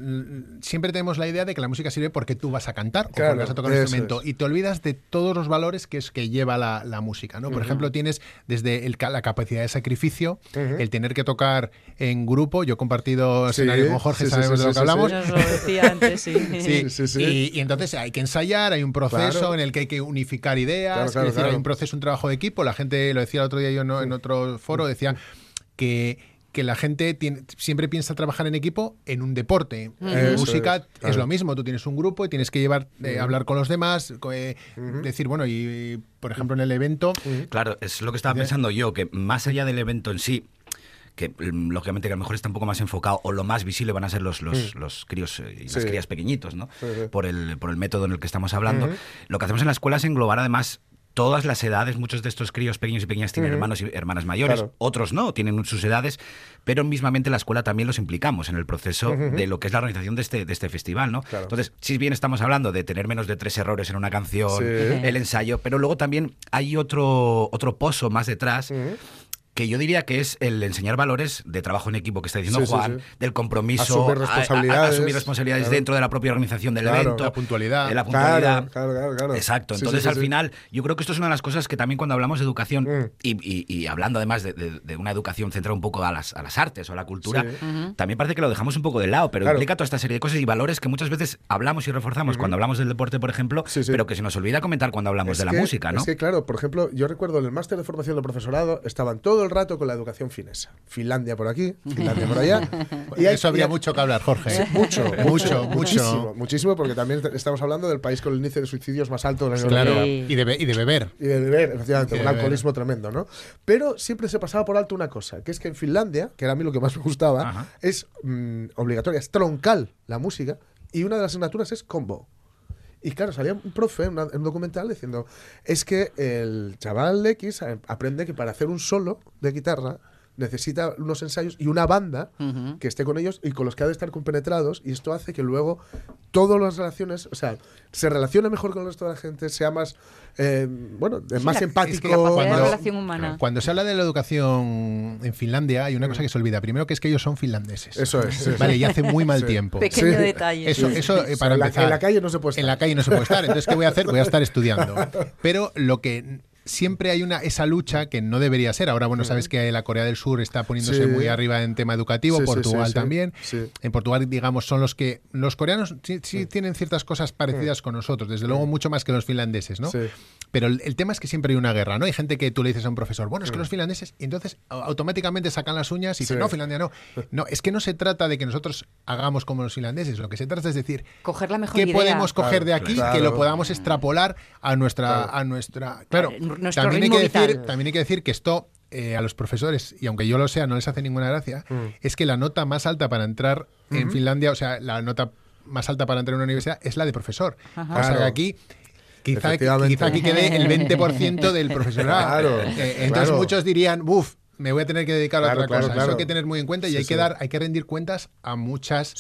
[SPEAKER 12] siempre tenemos la idea de que la música sirve porque tú vas a cantar o porque vas a tocar un instrumento
[SPEAKER 2] es.
[SPEAKER 12] y te olvidas de todos los valores que es que lleva la, la música, ¿no? Por ejemplo, tienes desde el ca- la capacidad de sacrificio, el tener que tocar en grupo. Yo he compartido
[SPEAKER 2] Sí,
[SPEAKER 12] escenario con Jorge,
[SPEAKER 2] sí,
[SPEAKER 12] sabemos
[SPEAKER 2] sí,
[SPEAKER 12] de lo
[SPEAKER 2] sí,
[SPEAKER 12] que
[SPEAKER 2] sí,
[SPEAKER 12] hablamos.
[SPEAKER 2] sí.
[SPEAKER 1] Nos lo decía antes, sí.
[SPEAKER 12] Sí,
[SPEAKER 2] Sí, sí.
[SPEAKER 12] Y, y entonces hay que ensayar, hay un proceso
[SPEAKER 2] Claro.
[SPEAKER 12] en el que hay que unificar ideas,
[SPEAKER 2] Claro, claro,
[SPEAKER 12] es decir, hay un proceso, un trabajo de equipo. La gente, lo decía el otro día yo no- en otro foro, decía que que la gente tiene- siempre piensa trabajar en equipo en un deporte. En
[SPEAKER 2] Eso
[SPEAKER 12] música
[SPEAKER 2] es,
[SPEAKER 12] lo mismo, tú tienes un grupo y tienes que llevar, eh, hablar con los demás, eh, decir, bueno, y, y, por ejemplo en el evento,
[SPEAKER 13] Claro, es lo que estaba pensando yo, que más allá del evento en sí, que mm, lógicamente que a lo mejor está un poco más enfocado o lo más visible van a ser los, los,
[SPEAKER 2] Mm.
[SPEAKER 13] los críos eh, y las
[SPEAKER 2] Sí.
[SPEAKER 13] crías pequeñitos, ¿no?
[SPEAKER 2] Sí, sí.
[SPEAKER 13] Por, el, por el método en el que estamos hablando. Lo que hacemos en la escuela es englobar además todas las edades, muchos de estos críos pequeños y pequeñas tienen hermanos y hermanas mayores,
[SPEAKER 2] Claro.
[SPEAKER 13] otros no, tienen sus edades, pero mismamente en la escuela también los implicamos en el proceso de lo que es la organización de este, de este festival, ¿no?
[SPEAKER 2] Claro.
[SPEAKER 13] Entonces, si bien estamos hablando de tener menos de tres errores en una canción,
[SPEAKER 2] Sí.
[SPEAKER 13] el ensayo, pero luego también hay otro, otro pozo más detrás. Que yo diría que es el enseñar valores de trabajo en equipo que está diciendo
[SPEAKER 2] Sí,
[SPEAKER 13] Juan,
[SPEAKER 2] sí.
[SPEAKER 13] del compromiso,
[SPEAKER 2] Asumir
[SPEAKER 13] a- a- a-
[SPEAKER 2] responsabilidades,
[SPEAKER 13] asumir responsabilidades
[SPEAKER 2] claro.
[SPEAKER 13] dentro de la propia organización del
[SPEAKER 2] Claro.
[SPEAKER 13] evento,
[SPEAKER 12] la puntualidad.
[SPEAKER 13] de la puntualidad.
[SPEAKER 2] claro, claro, claro.
[SPEAKER 13] Exacto. Entonces,
[SPEAKER 2] sí, sí,
[SPEAKER 13] al final, yo creo que esto es una de las cosas que también cuando hablamos de educación
[SPEAKER 2] Mm.
[SPEAKER 13] y, y- y hablando además de, de- de una educación centrada un poco a las, a las artes o a la cultura,
[SPEAKER 2] Sí.
[SPEAKER 13] también parece que lo dejamos un poco de lado, pero
[SPEAKER 2] Claro.
[SPEAKER 13] implica toda esta serie de cosas y valores que muchas veces hablamos y reforzamos cuando hablamos del deporte, por ejemplo,
[SPEAKER 2] Sí, sí.
[SPEAKER 13] pero que se nos olvida comentar cuando hablamos
[SPEAKER 2] Es
[SPEAKER 13] de la música, ¿no?
[SPEAKER 2] Es que, claro, por ejemplo, yo recuerdo en el máster de formación del profesorado estaban todo el rato con la educación finesa. Finlandia por aquí, Finlandia por allá.
[SPEAKER 12] y
[SPEAKER 2] hay-
[SPEAKER 12] eso habría
[SPEAKER 2] y hay-
[SPEAKER 12] mucho que hablar, Jorge.
[SPEAKER 2] Sí, mucho,
[SPEAKER 12] mucho,
[SPEAKER 2] muchísimo,
[SPEAKER 12] mucho.
[SPEAKER 2] muchísimo, porque también estamos hablando del país con el índice de suicidios más alto de la Unión
[SPEAKER 12] Claro,
[SPEAKER 2] Europea.
[SPEAKER 12] y de, be- y de beber.
[SPEAKER 2] Y de beber, efectivamente, un alcoholismo tremendo, ¿no? Pero siempre se pasaba por alto una cosa, que es que en Finlandia, que era a mí lo que más me gustaba,
[SPEAKER 13] Ajá.
[SPEAKER 2] es mm, obligatoria, es troncal la música, y una de las asignaturas es combo. Y claro, salía un profe en, una- un documental diciendo, es que el chaval X a- aprende que para hacer un solo de guitarra necesita unos ensayos y una banda que esté con ellos y con los que ha de estar compenetrados y esto hace que luego todas las relaciones, o sea, se relacione mejor con el resto de la gente, sea más, eh, bueno,
[SPEAKER 1] Sí,
[SPEAKER 2] más
[SPEAKER 1] la-
[SPEAKER 2] empático.
[SPEAKER 1] es que de
[SPEAKER 12] Cuando-
[SPEAKER 1] relación humana.
[SPEAKER 12] Cuando se habla de la educación en Finlandia, hay una cosa que se olvida. Primero que es que ellos son finlandeses.
[SPEAKER 2] Eso es, sí,
[SPEAKER 12] Vale,
[SPEAKER 2] sí.
[SPEAKER 12] y hace muy mal
[SPEAKER 2] Sí.
[SPEAKER 12] tiempo.
[SPEAKER 1] Pequeño
[SPEAKER 2] Sí.
[SPEAKER 1] detalle.
[SPEAKER 12] Eso, eso eh, para
[SPEAKER 2] en la-
[SPEAKER 12] empezar.
[SPEAKER 2] en la calle no se puede estar.
[SPEAKER 12] En la calle no se puede estar. Entonces, ¿qué voy a hacer? Voy a estar estudiando. Pero lo que siempre hay una esa lucha que no debería ser. Ahora, bueno, sabes que la Corea del Sur está poniéndose
[SPEAKER 2] Sí.
[SPEAKER 12] muy arriba en tema educativo,
[SPEAKER 2] Sí,
[SPEAKER 12] Portugal
[SPEAKER 2] sí, sí.
[SPEAKER 12] también.
[SPEAKER 2] Sí.
[SPEAKER 12] En Portugal, digamos, son los que los coreanos sí, sí tienen ciertas cosas parecidas con nosotros, desde luego mucho más que los finlandeses, ¿no?
[SPEAKER 2] Sí.
[SPEAKER 12] Pero el, el tema es que siempre hay una guerra, ¿no? Hay gente que tú le dices a un profesor, bueno, es que
[SPEAKER 2] Mm.
[SPEAKER 12] los finlandeses, y entonces au- automáticamente sacan las uñas y dicen,
[SPEAKER 2] Sí.
[SPEAKER 12] no, Finlandia no. No, es que no se trata de que nosotros hagamos como los finlandeses, lo que se trata es decir,
[SPEAKER 1] Coger la mejor
[SPEAKER 12] ¿qué
[SPEAKER 1] idea.
[SPEAKER 12] podemos coger
[SPEAKER 2] Claro,
[SPEAKER 12] de aquí
[SPEAKER 2] claro.
[SPEAKER 12] que lo podamos extrapolar a nuestra
[SPEAKER 2] Claro.
[SPEAKER 12] a nuestra claro,
[SPEAKER 1] nuestro
[SPEAKER 12] también hay que decir también hay que decir que esto eh, a los profesores y aunque yo lo sea no les hace ninguna gracia
[SPEAKER 2] Mm.
[SPEAKER 12] es que la nota más alta para entrar en. Finlandia o sea la nota más alta para entrar en una universidad es la de profesor
[SPEAKER 1] Ajá.
[SPEAKER 12] o sea que aquí Quizá, quizá aquí quede el 20% del profesorado.
[SPEAKER 2] Claro,
[SPEAKER 12] Eh, entonces
[SPEAKER 2] claro.
[SPEAKER 12] muchos dirían, buf, me voy a tener que dedicar a otra
[SPEAKER 2] claro,
[SPEAKER 12] cosa.
[SPEAKER 2] claro.
[SPEAKER 12] Eso hay que tener muy en cuenta y
[SPEAKER 2] Sí,
[SPEAKER 12] hay
[SPEAKER 2] sí.
[SPEAKER 12] que dar, hay que rendir cuentas a muchas,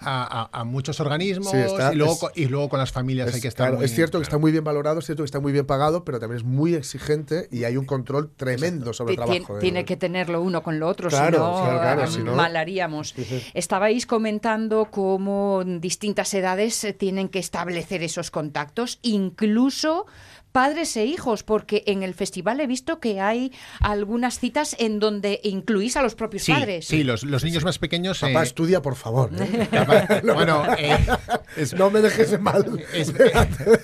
[SPEAKER 12] A, a- a muchos organismos
[SPEAKER 2] Sí, está-
[SPEAKER 12] y, luego,
[SPEAKER 2] es-
[SPEAKER 12] y luego con las familias
[SPEAKER 2] Es,
[SPEAKER 12] hay que estar
[SPEAKER 2] claro,
[SPEAKER 12] muy-
[SPEAKER 2] es cierto que está muy bien valorado, es cierto que está muy bien pagado, pero también es muy exigente y hay un control tremendo sobre el trabajo.
[SPEAKER 1] Tiene que tenerlo uno con lo otro,
[SPEAKER 2] Claro,
[SPEAKER 1] si no,
[SPEAKER 2] claro, claro,
[SPEAKER 1] ah,
[SPEAKER 2] si no-
[SPEAKER 1] mal haríamos. Estabais comentando cómo distintas edades eh, tienen que establecer esos contactos, incluso padres e hijos, porque en el festival he visto que hay algunas citas en donde incluís a los propios
[SPEAKER 12] Sí,
[SPEAKER 1] padres.
[SPEAKER 12] sí, los, los niños más pequeños.
[SPEAKER 2] Papá,
[SPEAKER 12] eh,
[SPEAKER 2] estudia, por favor. ¿eh?
[SPEAKER 12] bueno, eh,
[SPEAKER 2] no me dejes mal.
[SPEAKER 12] Es,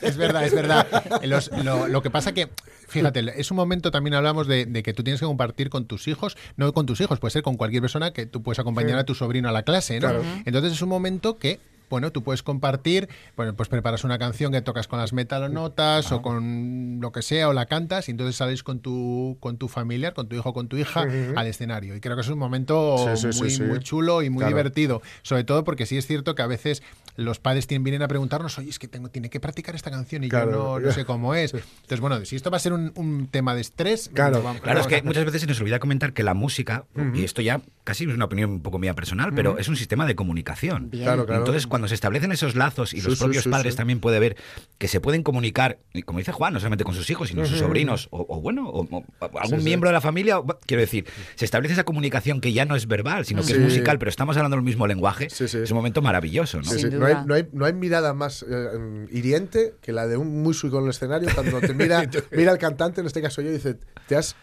[SPEAKER 12] es verdad, es verdad. Los- lo, lo que pasa que, fíjate, es un momento también hablamos de, de que tú tienes que compartir con tus hijos, no con tus hijos, puede ser con cualquier persona que tú puedes acompañar
[SPEAKER 2] Sí.
[SPEAKER 12] a tu sobrino a la clase, ¿no?
[SPEAKER 2] Claro.
[SPEAKER 12] Entonces es un momento que bueno, tú puedes compartir, bueno, pues preparas una canción que tocas con las metalonotas o con lo que sea, o la cantas, y entonces sales con tu, con tu familiar, con tu hijo, con tu hija, al escenario. Y creo que es un momento
[SPEAKER 2] Sí, sí, sí,
[SPEAKER 12] muy,
[SPEAKER 2] sí.
[SPEAKER 12] muy chulo y muy
[SPEAKER 2] Claro.
[SPEAKER 12] divertido. Sobre todo porque sí es cierto que a veces los padres tienen, vienen a preguntarnos, oye, es que tengo, tiene que practicar esta canción y
[SPEAKER 2] Claro.
[SPEAKER 12] yo no, no sé cómo es. Entonces, bueno, si esto va a ser un, un tema de estrés,
[SPEAKER 2] Claro.
[SPEAKER 12] vamos-
[SPEAKER 13] Claro, es que
[SPEAKER 12] a-
[SPEAKER 13] muchas veces se nos olvida comentar que la música, y esto ya casi es una opinión un poco mía personal, pero es un sistema de comunicación.
[SPEAKER 1] Bien.
[SPEAKER 2] Claro, claro.
[SPEAKER 13] Entonces, cuando se establecen esos lazos y
[SPEAKER 2] Sí,
[SPEAKER 13] los propios
[SPEAKER 2] sí,
[SPEAKER 13] padres
[SPEAKER 2] sí.
[SPEAKER 13] también puede ver que se pueden comunicar, y como dice Juan, no solamente con sus hijos, sino sus
[SPEAKER 2] Ujú.
[SPEAKER 13] sobrinos, o, o bueno, o, o algún
[SPEAKER 2] Sí, sí.
[SPEAKER 13] miembro de la familia, quiero decir, se establece esa comunicación que ya no es verbal, sino que
[SPEAKER 2] Sí.
[SPEAKER 13] es musical, pero estamos hablando el mismo lenguaje,
[SPEAKER 2] Sí, sí.
[SPEAKER 13] es un momento maravilloso, ¿no?
[SPEAKER 2] Sí, sí.
[SPEAKER 1] Sin
[SPEAKER 2] No, hay, no, hay, no hay mirada más eh, hiriente que la de un músico en el escenario cuando te mira, mira al cantante, en este caso yo, y dice, te has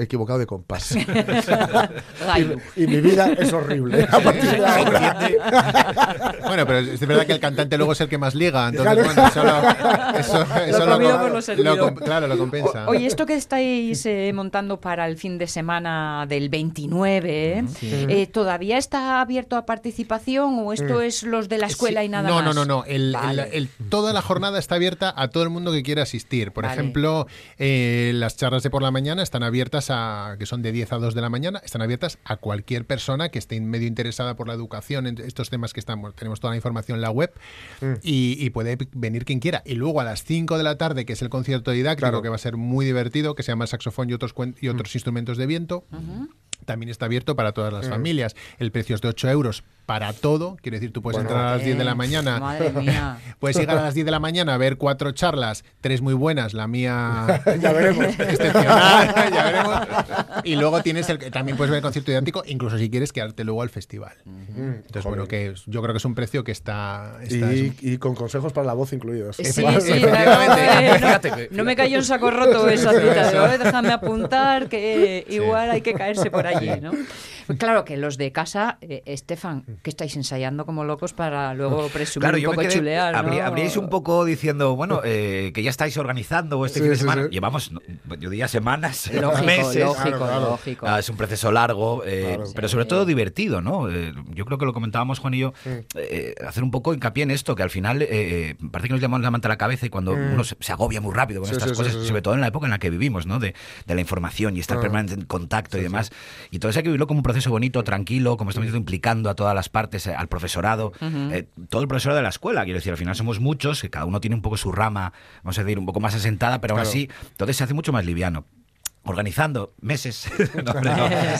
[SPEAKER 2] equivocado de compás. Y, y mi vida es horrible. A partir de ahora.
[SPEAKER 12] Bueno, pero es verdad que el cantante luego es el que más liga, entonces
[SPEAKER 2] Claro.
[SPEAKER 12] bueno, eso lo, eso, lo
[SPEAKER 1] lo
[SPEAKER 12] lo claro, lo compensa.
[SPEAKER 1] Oye, esto que estáis eh, montando para el fin de semana del 29, ¿eh? Eh, ¿todavía está abierto a participación o esto es los de la escuela
[SPEAKER 12] Sí,
[SPEAKER 1] y nada
[SPEAKER 12] no,
[SPEAKER 1] más?
[SPEAKER 12] No, no, no. El-
[SPEAKER 1] Vale.
[SPEAKER 12] el- el- toda la jornada está abierta a todo el mundo que quiera asistir. Por
[SPEAKER 1] Vale.
[SPEAKER 12] ejemplo, eh, las charlas de por la mañana están abiertas a, que son de 10 a 2 de la mañana, están abiertas a cualquier persona que esté medio interesada por la educación, en estos temas que estamos, tenemos toda la información en la web
[SPEAKER 2] Mm.
[SPEAKER 12] y, y puede venir quien quiera. Y luego a las 5 de la tarde, que es el concierto didáctico,
[SPEAKER 2] Claro.
[SPEAKER 12] que va a ser muy divertido, que se llama el saxofón y otros, y
[SPEAKER 2] Mm.
[SPEAKER 12] otros instrumentos de viento. También está abierto para todas las
[SPEAKER 2] Mm.
[SPEAKER 12] familias. El precio es de 8 euros para todo. Quiere decir, tú puedes
[SPEAKER 2] Bueno.
[SPEAKER 12] entrar a las 10 de la
[SPEAKER 1] Eh,
[SPEAKER 12] mañana.
[SPEAKER 1] Madre mía.
[SPEAKER 12] Puedes llegar a las 10 de la mañana a ver cuatro charlas, tres muy buenas, la mía
[SPEAKER 2] Ya veremos.
[SPEAKER 12] excepcional, ya veremos. Y luego tienes el que también puedes ver el concierto idéntico, incluso si quieres quedarte luego al festival. Entonces, bueno, que yo creo que es un precio que está... está-
[SPEAKER 2] Y, y con consejos para la voz incluidos.
[SPEAKER 1] Sí, sí,
[SPEAKER 13] Fíjate
[SPEAKER 1] no,
[SPEAKER 13] que-
[SPEAKER 1] no me cayó en saco roto esa cita. digo, "Eh, déjame apuntar que igual hay que caerse por allí, ¿no? Claro que los de casa, eh, Estefan, que estáis ensayando como locos para luego presumir
[SPEAKER 13] Claro,
[SPEAKER 1] un
[SPEAKER 13] yo me
[SPEAKER 1] poco
[SPEAKER 13] quedé,
[SPEAKER 1] chulear, ¿no?
[SPEAKER 13] habrí- habríais un poco diciendo, bueno, eh, que ya estáis organizando este
[SPEAKER 2] Sí,
[SPEAKER 13] fin de
[SPEAKER 2] sí,
[SPEAKER 13] semana.
[SPEAKER 2] sí.
[SPEAKER 13] Llevamos, no, yo diría semanas,
[SPEAKER 1] Lógico,
[SPEAKER 13] meses.
[SPEAKER 1] lógico,
[SPEAKER 2] Claro,
[SPEAKER 1] lógico.
[SPEAKER 13] Ah, es un proceso largo, eh,
[SPEAKER 2] Claro.
[SPEAKER 13] pero sobre todo divertido, ¿no? Eh, yo creo que lo comentábamos Juan y yo, eh, hacer un poco hincapié en esto, que al final eh, eh, parece que nos llamamos la manta a la cabeza y cuando uno se, se agobia muy rápido con
[SPEAKER 2] Sí,
[SPEAKER 13] estas
[SPEAKER 2] sí, sí,
[SPEAKER 13] cosas,
[SPEAKER 2] sí, sí.
[SPEAKER 13] sobre todo en la época en la que vivimos, ¿no? De, de la información y estar
[SPEAKER 2] Ah.
[SPEAKER 13] permanente en contacto y demás. Y todo eso hay que vivirlo como un proceso bonito, tranquilo, como estamos diciendo, implicando a todas las partes, eh, al profesorado, eh, todo el profesorado de la escuela, quiero decir, al final somos muchos, que cada uno tiene un poco su rama, vamos a decir, un poco más asentada, pero aún así, entonces se hace mucho más liviano. Organizando meses, No,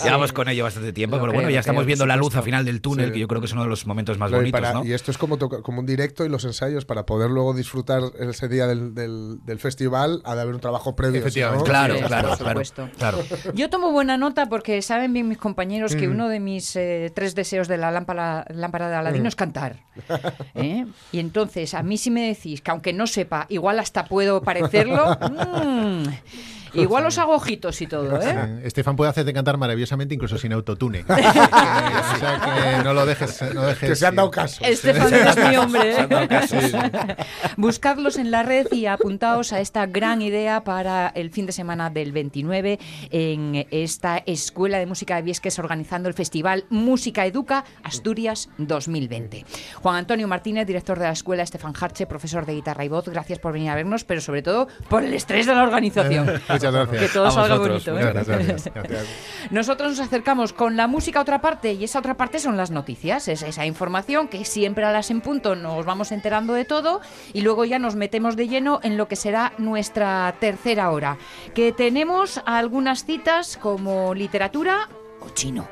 [SPEAKER 13] llevamos con ello bastante tiempo, pero bueno, ya estamos viendo la luz al final del túnel,
[SPEAKER 2] Sí.
[SPEAKER 13] que yo creo que es uno de los momentos más
[SPEAKER 2] y,
[SPEAKER 13] bonitos,
[SPEAKER 2] para-
[SPEAKER 13] ¿no?
[SPEAKER 2] y esto es como, como un directo y los ensayos para poder luego disfrutar ese día del, del- del festival ha de haber un trabajo previo.
[SPEAKER 12] Efectivamente.
[SPEAKER 13] Claro,
[SPEAKER 1] Sí,
[SPEAKER 13] claro,
[SPEAKER 1] por
[SPEAKER 13] claro.
[SPEAKER 1] Yo tomo buena nota porque saben bien mis compañeros
[SPEAKER 2] Mm.
[SPEAKER 1] que uno de mis eh, tres deseos de la lámpara, lámpara de
[SPEAKER 2] Mm.
[SPEAKER 1] Aladino es cantar. ¿eh? Y entonces, a mí si me decís que aunque no sepa, igual hasta puedo parecerlo, mm, igual os hago ojitos y todo, ¿eh?
[SPEAKER 12] Eh, Estefan puede hacerte cantar maravillosamente incluso sin autotune. Eh, o sea que no lo dejes. No dejes
[SPEAKER 2] Que se han dado caso.
[SPEAKER 1] Estefan eres mi hombre.
[SPEAKER 13] Caso.
[SPEAKER 1] Buscadlos en la red y apuntaos a esta gran idea para el fin de semana del 29 en esta Escuela de Música de Viesques organizando el Festival Música Educa Asturias 2020. Juan Antonio Martínez, director de la escuela, Estefan Harche, profesor de guitarra y voz, gracias por venir a vernos, pero sobre todo por el estrés de la organización.
[SPEAKER 12] Muchas gracias.
[SPEAKER 1] Que todo salga bonito. ¿eh?
[SPEAKER 12] Muchas gracias. Gracias.
[SPEAKER 1] Nosotros nos acercamos con la música a otra parte y esa otra parte son las noticias, es esa información que siempre a las en punto nos vamos enterando de todo y luego ya nos metemos de lleno en lo que será nuestra tercera hora, que tenemos algunas citas como literatura o chino.